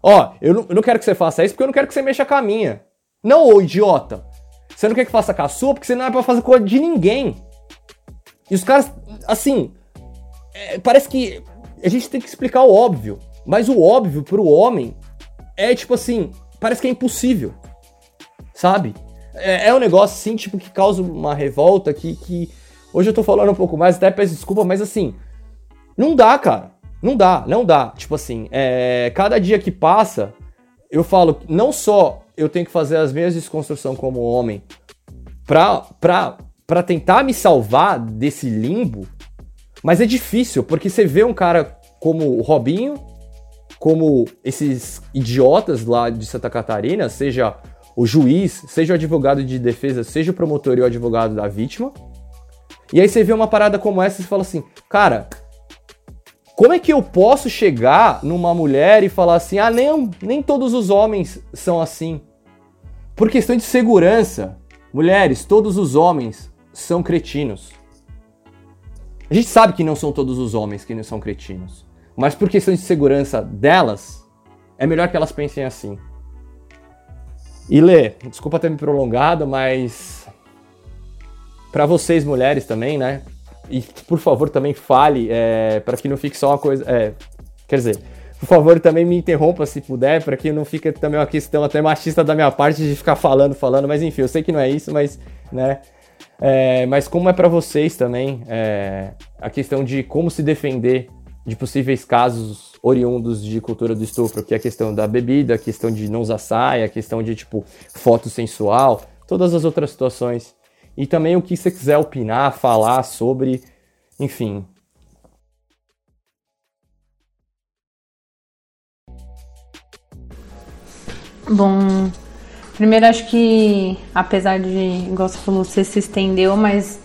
Ó, eu não, eu não quero que você faça isso porque eu não quero que você mexa com a minha. Não, ô idiota. Você não quer que faça com a sua porque você não é pra fazer coisa de ninguém. E os caras, assim, é, parece que a gente tem que explicar o óbvio. Mas o óbvio pro homem é tipo assim, parece que é impossível. Sabe? É, é um negócio assim, tipo, que causa uma revolta que, que. Hoje eu tô falando um pouco mais, até peço desculpa, mas assim. Não dá, cara. Não dá, não dá. Tipo assim, é, cada dia que passa, eu falo, não só eu tenho que fazer as minhas desconstrução como homem pra, pra, pra tentar me salvar desse limbo, mas é difícil, porque você vê um cara como o Robinho, como esses idiotas lá de Santa Catarina, seja o juiz, seja o advogado de defesa, seja o promotor e o advogado da vítima. E aí você vê uma parada como essa e fala assim, cara, como é que eu posso chegar numa mulher e falar assim, ah, nem, nem todos os homens são assim? Por questão de segurança, mulheres, todos os homens são cretinos. A gente sabe que não são todos os homens que não são cretinos, mas por questão de segurança delas, é melhor que elas pensem assim. E Lê, desculpa ter me prolongado, mas para vocês mulheres também, né? E por favor também fale, é, para que não fique só uma coisa. É, quer dizer, por favor, também me interrompa se puder, para que não fique também uma questão até machista da minha parte de ficar falando, falando, mas enfim, eu sei que não é isso, mas, né? É, mas como é para vocês também é, a questão de como se defender de possíveis casos oriundos de cultura do estupro, que é a questão da bebida, a questão de não usar saia, a questão de, tipo, foto sensual, todas as outras situações. E também o que você quiser opinar, falar sobre, enfim, Bom, primeiro acho que, apesar de, igual você falou, você se estendeu, mas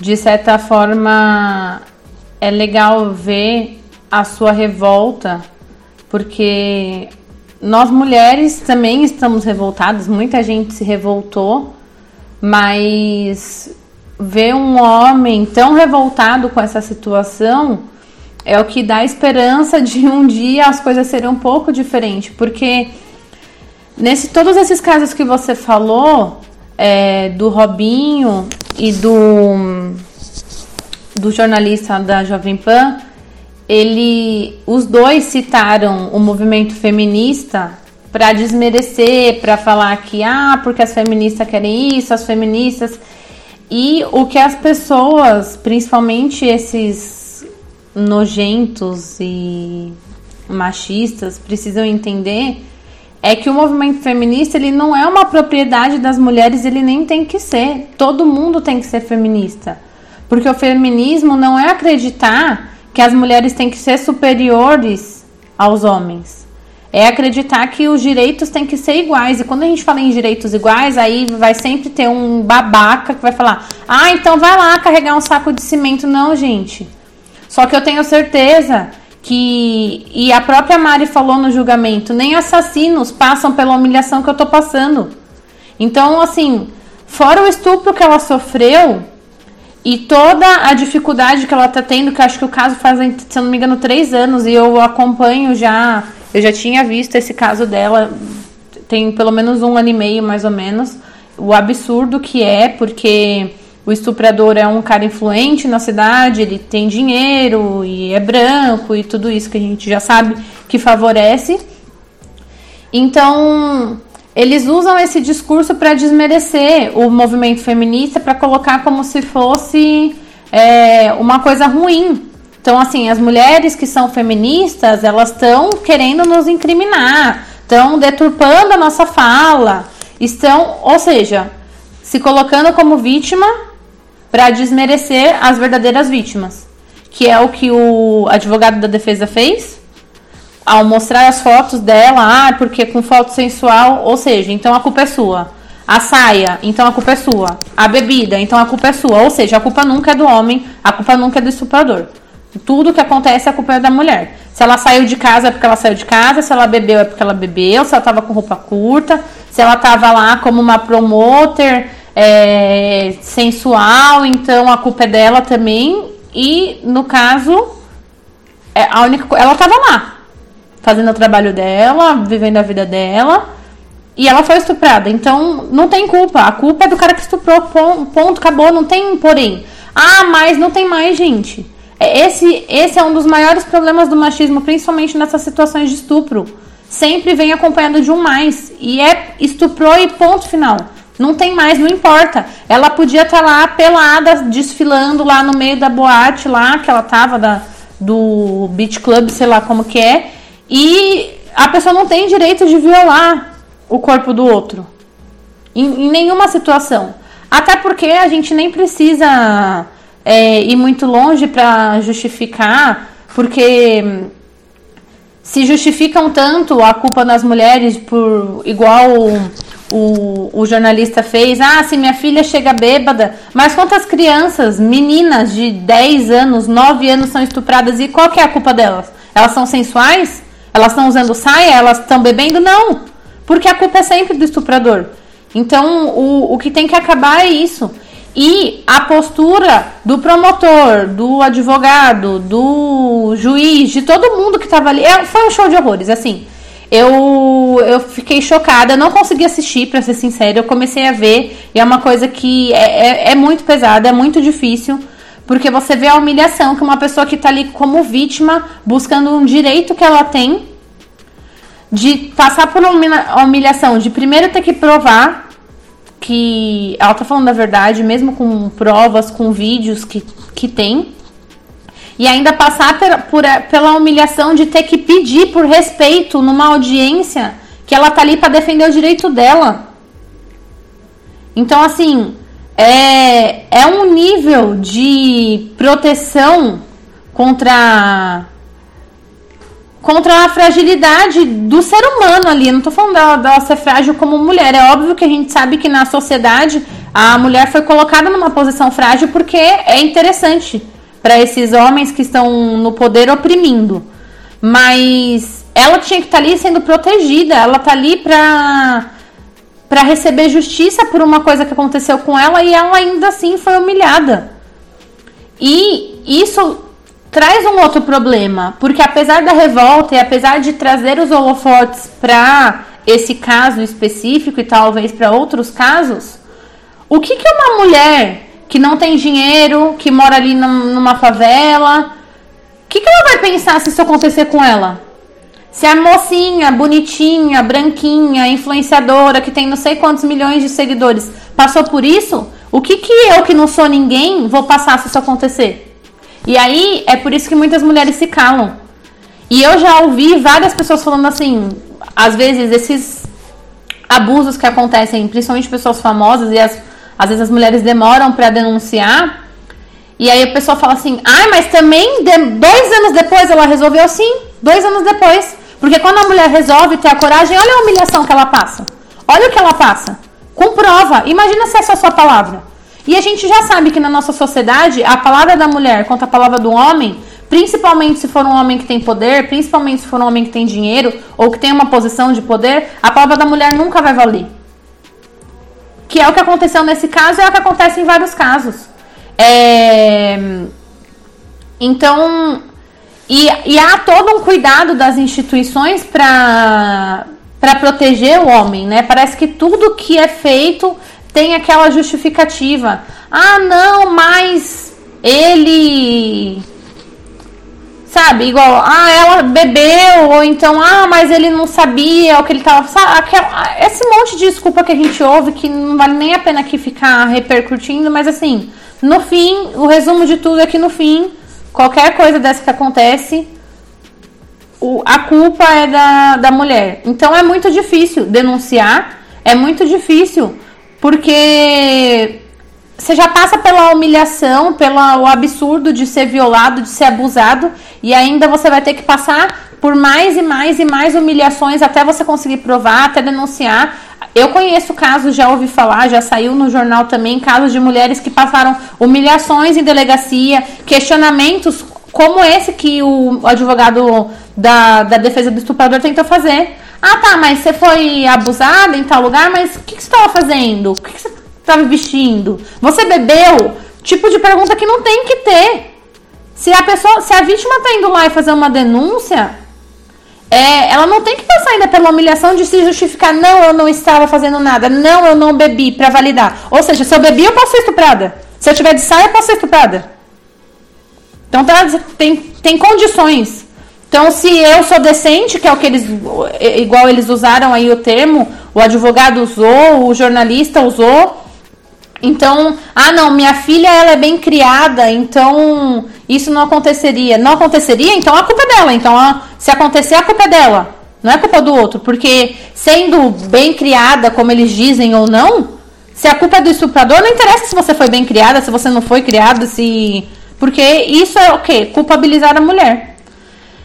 de certa forma é legal ver a sua revolta, porque nós mulheres também estamos revoltadas, muita gente se revoltou, mas ver um homem tão revoltado com essa situação é o que dá esperança de um dia as coisas serem um pouco diferentes, porque Nesse, todos esses casos que você falou, é, do Robinho e do, do jornalista da Jovem Pan, ele, os dois citaram o movimento feminista para desmerecer, para falar que ah, porque as feministas querem isso, as feministas e o que as pessoas, principalmente esses nojentos e machistas, precisam entender é que o movimento feminista ele não é uma propriedade das mulheres, ele nem tem que ser. Todo mundo tem que ser feminista. Porque o feminismo não é acreditar que as mulheres têm que ser superiores aos homens. É acreditar que os direitos têm que ser iguais. E quando a gente fala em direitos iguais, aí vai sempre ter um babaca que vai falar: ah, então vai lá carregar um saco de cimento. Não, gente. Só que eu tenho certeza que. E a própria Mari falou no julgamento: nem assassinos passam pela humilhação que eu tô passando. Então, assim, fora o estupro que ela sofreu e toda a dificuldade que ela tá tendo, que acho que o caso faz, se eu não me engano, três anos, e eu acompanho já eu já tinha visto esse caso dela, tem pelo menos um ano e meio mais ou menos. O absurdo que é, porque o estuprador é um cara influente na cidade, ele tem dinheiro e é branco e tudo isso que a gente já sabe que favorece. Então, eles usam esse discurso para desmerecer o movimento feminista, para colocar como se fosse é, uma coisa ruim. Então, assim, as mulheres que são feministas, elas estão querendo nos incriminar, estão deturpando a nossa fala, estão, ou seja, se colocando como vítima para desmerecer as verdadeiras vítimas, que é o que o advogado da defesa fez ao mostrar as fotos dela, ah, porque com foto sensual, ou seja, então a culpa é sua. A saia, então a culpa é sua. A bebida, então a culpa é sua. Ou seja, a culpa nunca é do homem, a culpa nunca é do estuprador. Tudo que acontece é culpa é da mulher. Se ela saiu de casa é porque ela saiu de casa, se ela bebeu é porque ela bebeu, se ela tava com roupa curta, se ela tava lá como uma promoter é, sensual, então a culpa é dela também. E no caso, é a única ela tava lá, fazendo o trabalho dela, vivendo a vida dela. E ela foi estuprada. Então, não tem culpa. A culpa é do cara que estuprou. Ponto, acabou. Não tem porém. Ah, mas não tem mais, gente. É, esse, esse é um dos maiores problemas do machismo, principalmente nessas situações de estupro. Sempre vem acompanhado de um mais. E é estuprou e ponto final. Não tem mais, não importa. Ela podia estar tá lá pelada, desfilando lá no meio da boate lá, que ela tava da, do beach club, sei lá como que é. E a pessoa não tem direito de violar o corpo do outro. Em, em nenhuma situação. Até porque a gente nem precisa é, ir muito longe para justificar, porque se justificam tanto a culpa nas mulheres por igual o, o, o, jornalista fez, ah, se minha filha chega bêbada, mas quantas crianças, meninas de 10 anos, 9 anos são estupradas e qual que é a culpa delas? Elas são sensuais? Elas estão usando saia? Elas estão bebendo? Não! Porque a culpa é sempre do estuprador. Então, o, o que tem que acabar é isso. E a postura do promotor, do advogado, do juiz, de todo mundo que estava ali, é, foi um show de horrores, assim. Eu, eu fiquei chocada, não consegui assistir, para ser sincera. Eu comecei a ver, e é uma coisa que é, é, é muito pesada, é muito difícil, porque você vê a humilhação que uma pessoa que está ali como vítima, buscando um direito que ela tem, de passar por uma humilhação, de primeiro ter que provar que ela tá falando a verdade, mesmo com provas, com vídeos que, que tem. E ainda passar per, por, pela humilhação de ter que pedir por respeito numa audiência que ela tá ali para defender o direito dela. Então, assim, é, é um nível de proteção contra contra a fragilidade do ser humano ali. Não tô falando dela, dela ser frágil como mulher. É óbvio que a gente sabe que na sociedade a mulher foi colocada numa posição frágil porque é interessante para esses homens que estão no poder oprimindo. Mas ela tinha que estar tá ali sendo protegida. Ela tá ali pra para receber justiça por uma coisa que aconteceu com ela e ela ainda assim foi humilhada. E isso traz um outro problema, porque apesar da revolta e apesar de trazer os holofotes para esse caso específico e talvez para outros casos, o que, que uma mulher que não tem dinheiro, que mora ali numa favela, o que, que ela vai pensar se isso acontecer com ela? Se a mocinha, bonitinha, branquinha, influenciadora, que tem não sei quantos milhões de seguidores, passou por isso, o que, que eu, que não sou ninguém, vou passar se isso acontecer? E aí é por isso que muitas mulheres se calam. E eu já ouvi várias pessoas falando assim, às vezes esses abusos que acontecem, principalmente pessoas famosas e as, às vezes as mulheres demoram para denunciar. E aí a pessoa fala assim: "Ah, mas também dois anos depois ela resolveu sim, dois anos depois, Porque quando a mulher resolve ter a coragem, olha a humilhação que ela passa. Olha o que ela passa. Com prova. Imagina se essa é a sua palavra. E a gente já sabe que na nossa sociedade, a palavra da mulher contra a palavra do homem, principalmente se for um homem que tem poder, principalmente se for um homem que tem dinheiro ou que tem uma posição de poder, a palavra da mulher nunca vai valer. Que é o que aconteceu nesse caso e é o que acontece em vários casos. É... Então, e, e há todo um cuidado das instituições para proteger o homem, né? Parece que tudo que é feito tem aquela justificativa. Ah, não, mas ele sabe, igual, ah, ela bebeu, ou então, ah, mas ele não sabia o que ele tava, sabe, aquela, esse monte de desculpa que a gente ouve que não vale nem a pena aqui ficar repercutindo, mas assim, no fim, o resumo de tudo é que no fim qualquer coisa dessa que acontece, o, a culpa é da, da mulher. Então é muito difícil denunciar, é muito difícil, porque você já passa pela humilhação, pelo absurdo de ser violado, de ser abusado, e ainda você vai ter que passar por mais e mais e mais humilhações até você conseguir provar, até denunciar. Eu conheço casos, já ouvi falar, já saiu no jornal também, casos de mulheres que passaram humilhações em delegacia, questionamentos como esse que o advogado da, da defesa do estuprador tentou fazer. Ah, tá, mas você foi abusada em tal lugar, mas o que, que você estava fazendo? O que, que você estava vestindo? Você bebeu? Tipo de pergunta que não tem que ter. Se a pessoa, se a vítima está indo lá e fazer uma denúncia, é, ela não tem que passar ainda pela humilhação de se justificar. Não, eu não estava fazendo nada. Não, eu não bebi para validar. Ou seja, se eu bebi, eu posso ser estuprada. Se eu tiver de saia, eu posso ser estuprada. Então tá, tem, tem condições. Então, se eu sou decente, que é o que eles. Igual eles usaram aí o termo, o advogado usou, o jornalista usou. Então, ah não, minha filha ela é bem criada, então isso não aconteceria. Não aconteceria, então a culpa é dela. Então, se acontecer, a culpa é dela. Não é culpa do outro. Porque sendo bem criada, como eles dizem ou não, se a culpa é do estuprador, não interessa se você foi bem criada, se você não foi criada, se. Porque isso é o quê? Culpabilizar a mulher.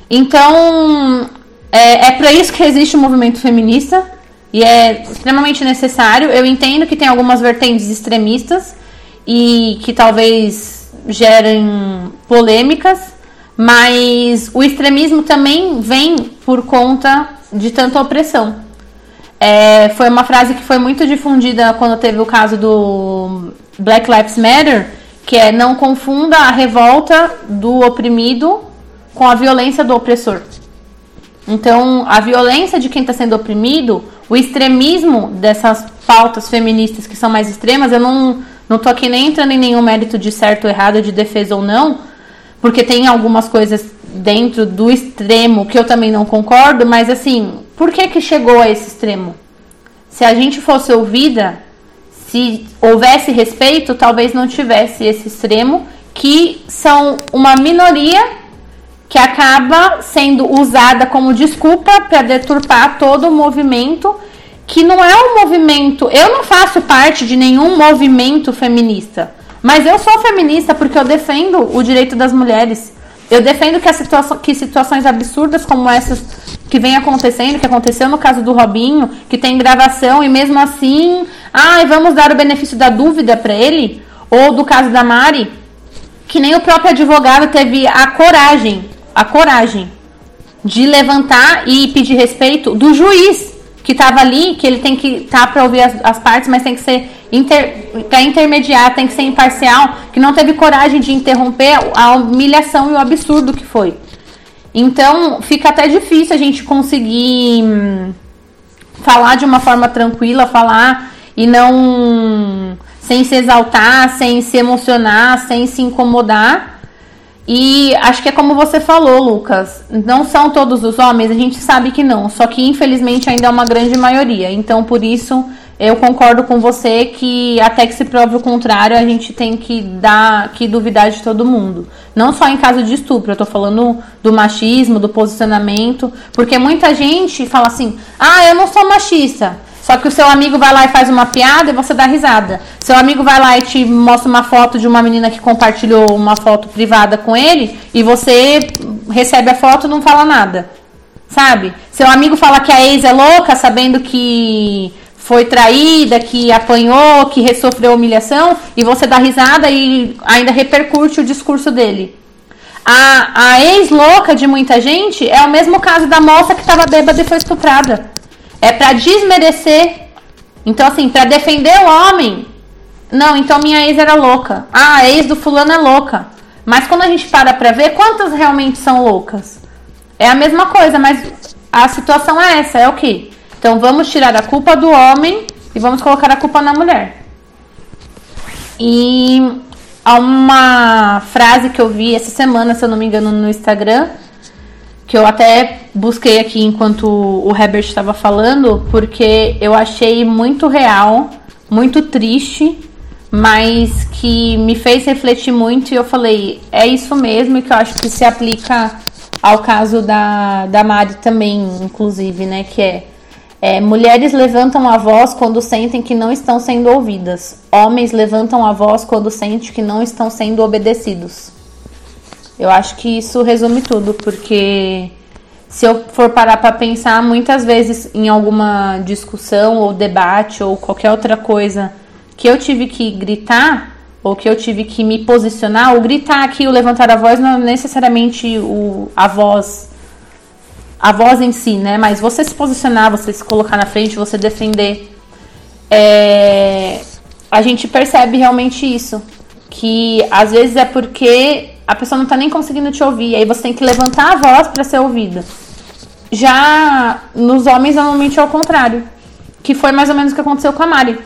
Então, é, é para isso que existe o movimento feminista e é extremamente necessário. Eu entendo que tem algumas vertentes extremistas e que talvez gerem polêmicas, mas o extremismo também vem por conta de tanta opressão. É, foi uma frase que foi muito difundida quando teve o caso do Black Lives Matter, que é não confunda a revolta do oprimido com a violência do opressor. Então, a violência de quem está sendo oprimido, o extremismo dessas pautas feministas que são mais extremas, eu não, não tô aqui nem entrando em nenhum mérito de certo ou errado, de defesa ou não, porque tem algumas coisas dentro do extremo que eu também não concordo, mas assim, por que que chegou a esse extremo? Se a gente fosse ouvida, se houvesse respeito, talvez não tivesse esse extremo, que são uma minoria que acaba sendo usada como desculpa para deturpar todo o movimento que não é um movimento. Eu não faço parte de nenhum movimento feminista, mas eu sou feminista porque eu defendo o direito das mulheres. Eu defendo que, situação, que situações absurdas como essas que vem acontecendo, que aconteceu no caso do Robinho, que tem gravação e mesmo assim, ai, vamos dar o benefício da dúvida para ele, ou do caso da Mari, que nem o próprio advogado teve a coragem a coragem de levantar e pedir respeito do juiz que estava ali, que ele tem que estar tá para ouvir as, as, partes, mas tem que ser inter, para intermediar, tem que ser imparcial, que não teve coragem de interromper a humilhação e o absurdo que foi. Então, fica até difícil a gente conseguir hum, falar de uma forma tranquila, falar e não sem se exaltar, sem se emocionar, sem se incomodar e acho que é como você falou, Lucas. Não são todos os homens, a gente sabe que não. Só que infelizmente ainda é uma grande maioria. Então por isso eu concordo com você que até que se prove o contrário, a gente tem que dar, que duvidar de todo mundo. Não só em caso de estupro, eu tô falando do machismo, do posicionamento, porque muita gente fala assim: "Ah, eu não sou machista". Só que o seu amigo vai lá e faz uma piada e você dá risada. Seu amigo vai lá e te mostra uma foto de uma menina que compartilhou uma foto privada com ele e você recebe a foto e não fala nada. Sabe? Seu amigo fala que a ex é louca, sabendo que foi traída, que apanhou, que sofreu humilhação, e você dá risada e ainda repercute o discurso dele. A, a ex-louca de muita gente é o mesmo caso da moça que estava bêbada e foi estuprada. É para desmerecer. Então, assim, para defender o homem. Não, então minha ex era louca. Ah, a ex do fulano é louca. Mas quando a gente para pra ver, quantas realmente são loucas? É a mesma coisa, mas a situação é essa, é o que? Então vamos tirar a culpa do homem e vamos colocar a culpa na mulher. E há uma frase que eu vi essa semana, se eu não me engano, no Instagram, que eu até busquei aqui enquanto o Herbert estava falando, porque eu achei muito real, muito triste, mas que me fez refletir muito e eu falei, é isso mesmo, e que eu acho que se aplica ao caso da, da Mari também, inclusive, né? Que é é, mulheres levantam a voz quando sentem que não estão sendo ouvidas. Homens levantam a voz quando sentem que não estão sendo obedecidos. Eu acho que isso resume tudo, porque se eu for parar para pensar, muitas vezes em alguma discussão ou debate ou qualquer outra coisa que eu tive que gritar ou que eu tive que me posicionar, ou gritar aqui, ou levantar a voz, não é necessariamente o, a voz a voz em si, né? Mas você se posicionar, você se colocar na frente, você defender. É... A gente percebe realmente isso. Que às vezes é porque a pessoa não tá nem conseguindo te ouvir. Aí você tem que levantar a voz para ser ouvida. Já nos homens, normalmente é o contrário. Que foi mais ou menos o que aconteceu com a Mari.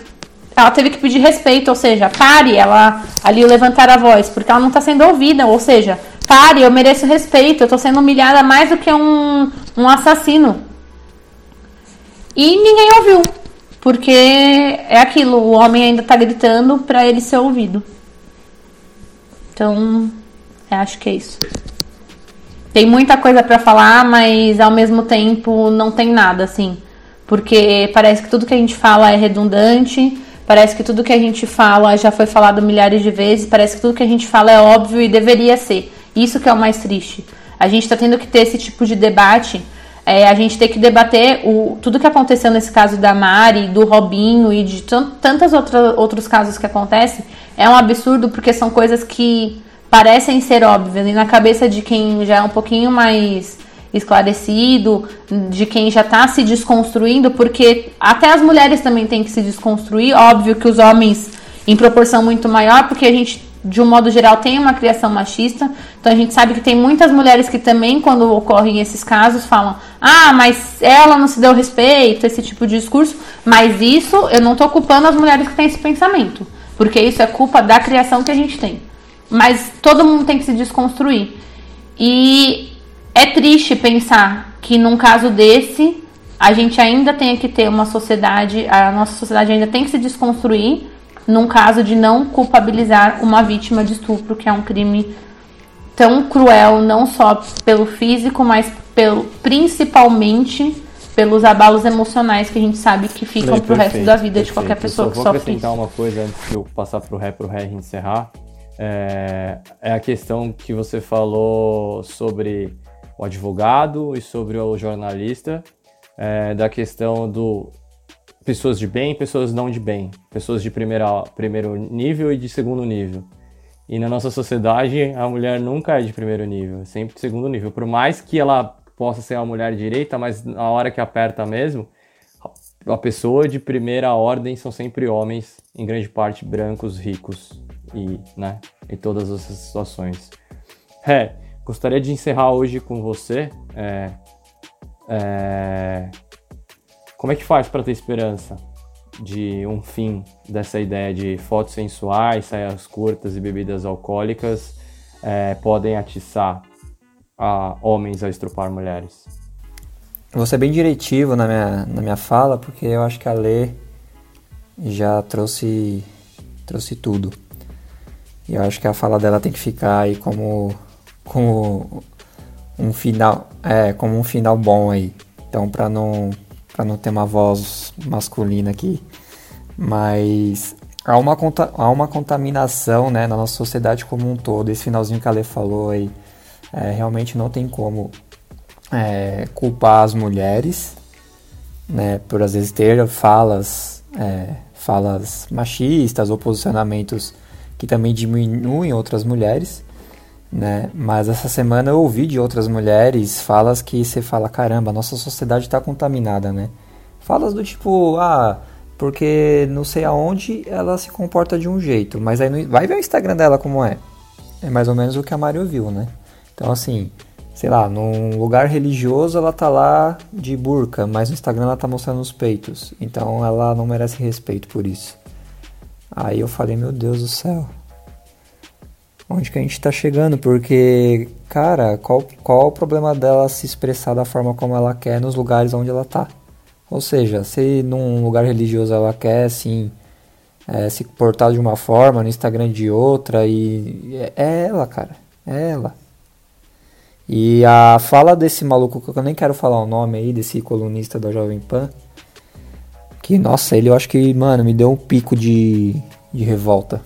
Ela teve que pedir respeito, ou seja, pare, ela ali levantar a voz, porque ela não tá sendo ouvida, ou seja, Pare, eu mereço respeito. Eu tô sendo humilhada mais do que um, um assassino. E ninguém ouviu. Porque é aquilo, o homem ainda tá gritando para ele ser ouvido. Então, acho que é isso. Tem muita coisa para falar, mas ao mesmo tempo não tem nada, assim. Porque parece que tudo que a gente fala é redundante, parece que tudo que a gente fala já foi falado milhares de vezes, parece que tudo que a gente fala é óbvio e deveria ser. Isso que é o mais triste. A gente está tendo que ter esse tipo de debate. É, a gente tem que debater o, tudo que aconteceu nesse caso da Mari, do Robinho e de tantos outros casos que acontecem. É um absurdo porque são coisas que parecem ser óbvias e na cabeça de quem já é um pouquinho mais esclarecido, de quem já está se desconstruindo, porque até as mulheres também têm que se desconstruir. Óbvio que os homens em proporção muito maior, porque a gente de um modo geral, tem uma criação machista. Então a gente sabe que tem muitas mulheres que também, quando ocorrem esses casos, falam: ah, mas ela não se deu respeito, esse tipo de discurso. Mas isso eu não estou culpando as mulheres que têm esse pensamento, porque isso é culpa da criação que a gente tem. Mas todo mundo tem que se desconstruir. E é triste pensar que num caso desse, a gente ainda tem que ter uma sociedade, a nossa sociedade ainda tem que se desconstruir num caso de não culpabilizar uma vítima de estupro, que é um crime tão cruel, não só pelo físico, mas pelo, principalmente pelos abalos emocionais que a gente sabe que ficam Lei, pro resto da vida perfeito. de qualquer pessoa que sofre. Eu vou acrescentar uma coisa antes de eu passar pro ré, pro ré e encerrar. É, é a questão que você falou sobre o advogado e sobre o jornalista, é, da questão do pessoas de bem pessoas não de bem, pessoas de primeira, primeiro nível e de segundo nível. E na nossa sociedade, a mulher nunca é de primeiro nível, é sempre de segundo nível. Por mais que ela possa ser uma mulher direita, mas na hora que aperta mesmo, a pessoa de primeira ordem são sempre homens, em grande parte brancos, ricos e, né, em todas essas situações. É, gostaria de encerrar hoje com você. É, é, como é que faz para ter esperança de um fim dessa ideia de fotos sensuais, saias curtas e bebidas alcoólicas é, podem atiçar a homens a estrupar mulheres? vou ser bem diretivo na minha, na minha fala, porque eu acho que a Lê já trouxe, trouxe tudo. E eu acho que a fala dela tem que ficar aí como, como um final, é, como um final bom aí. Então, para não para não ter uma voz masculina aqui, mas há uma, há uma contaminação né, na nossa sociedade como um todo. Esse finalzinho que a Lê falou aí, é, realmente não tem como é, culpar as mulheres, né, por às vezes ter falas, é, falas machistas ou posicionamentos que também diminuem outras mulheres, né? Mas essa semana eu ouvi de outras mulheres falas que você fala, caramba, nossa sociedade está contaminada, né? Falas do tipo, ah, porque não sei aonde ela se comporta de um jeito, mas aí vai ver o Instagram dela como é. É mais ou menos o que a Mario viu, né? Então assim, sei lá, num lugar religioso ela tá lá de burca, mas no Instagram ela tá mostrando os peitos. Então ela não merece respeito por isso. Aí eu falei, meu Deus do céu. Onde que a gente tá chegando? Porque, cara, qual, qual o problema dela se expressar da forma como ela quer nos lugares onde ela tá? Ou seja, se num lugar religioso ela quer, assim, é, se portar de uma forma, no Instagram de outra, e é ela, cara, é ela. E a fala desse maluco, que eu nem quero falar o nome aí, desse colunista da Jovem Pan, que, nossa, ele eu acho que, mano, me deu um pico de, de revolta.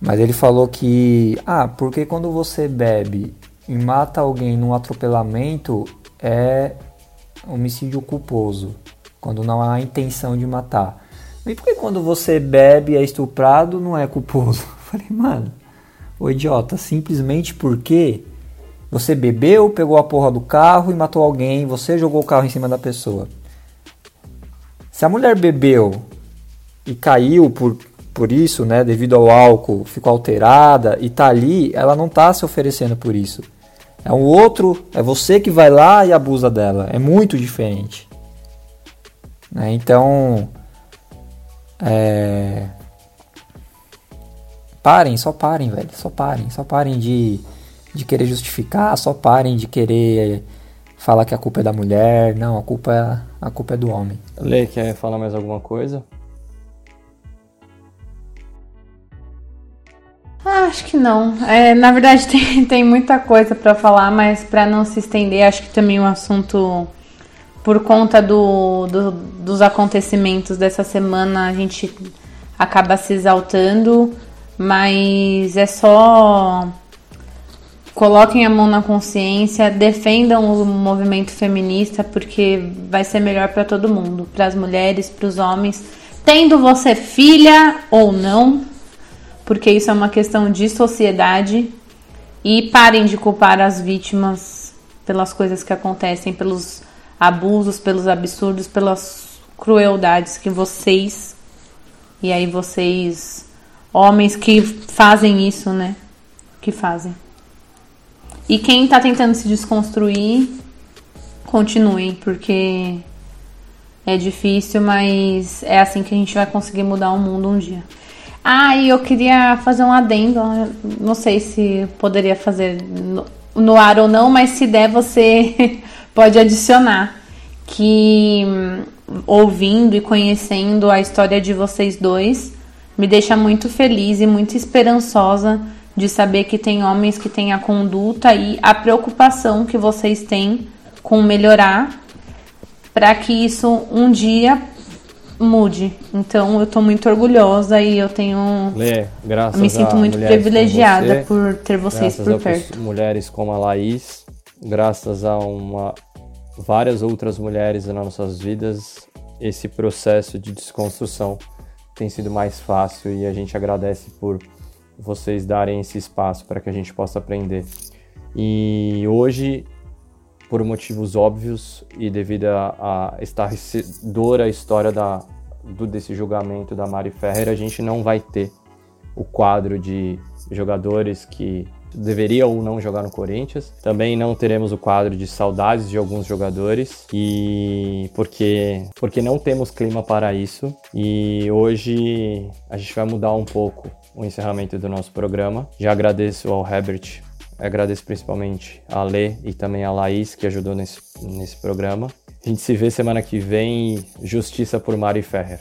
Mas ele falou que, ah, porque quando você bebe e mata alguém num atropelamento é homicídio culposo, quando não há intenção de matar. E por que quando você bebe e é estuprado não é culposo? Eu falei, mano, ô idiota, simplesmente porque você bebeu, pegou a porra do carro e matou alguém, você jogou o carro em cima da pessoa. Se a mulher bebeu e caiu por, por isso, né, devido ao álcool, ficou alterada e tá ali, ela não tá se oferecendo por isso. É um outro, é você que vai lá e abusa dela. É muito diferente. Né? Então, é... parem, só parem, velho, só parem, só parem de, de querer justificar, só parem de querer falar que a culpa é da mulher. Não, a culpa é, a culpa é do homem. Lê, quer falar mais alguma coisa? Ah, acho que não. É, na verdade, tem, tem muita coisa para falar, mas para não se estender, acho que também o assunto, por conta do, do, dos acontecimentos dessa semana, a gente acaba se exaltando, mas é só coloquem a mão na consciência, defendam o movimento feminista, porque vai ser melhor para todo mundo, para as mulheres, para os homens, tendo você filha ou não, porque isso é uma questão de sociedade. E parem de culpar as vítimas pelas coisas que acontecem, pelos abusos, pelos absurdos, pelas crueldades que vocês e aí vocês homens que fazem isso, né? Que fazem. E quem está tentando se desconstruir, continuem, porque é difícil, mas é assim que a gente vai conseguir mudar o mundo um dia. Ah, e eu queria fazer um adendo, não sei se poderia fazer no, no ar ou não, mas se der você pode adicionar que hum, ouvindo e conhecendo a história de vocês dois me deixa muito feliz e muito esperançosa de saber que tem homens que têm a conduta e a preocupação que vocês têm com melhorar para que isso um dia mude. Então eu tô muito orgulhosa e eu tenho Lê, graças me sinto muito privilegiada por ter vocês por perto. Mulheres como a Laís, graças a uma várias outras mulheres nas nossas vidas, esse processo de desconstrução tem sido mais fácil e a gente agradece por vocês darem esse espaço para que a gente possa aprender. E hoje, por motivos óbvios e devido a estarrecedora história da, do, desse julgamento da Mari Ferrer, a gente não vai ter o quadro de jogadores que deveria ou não jogar no Corinthians. Também não teremos o quadro de saudades de alguns jogadores e porque porque não temos clima para isso. E hoje a gente vai mudar um pouco o encerramento do nosso programa. Já agradeço ao Herbert, agradeço principalmente a Lê e também a Laís que ajudou nesse, nesse programa. A gente se vê semana que vem. Justiça por Mari Ferrer.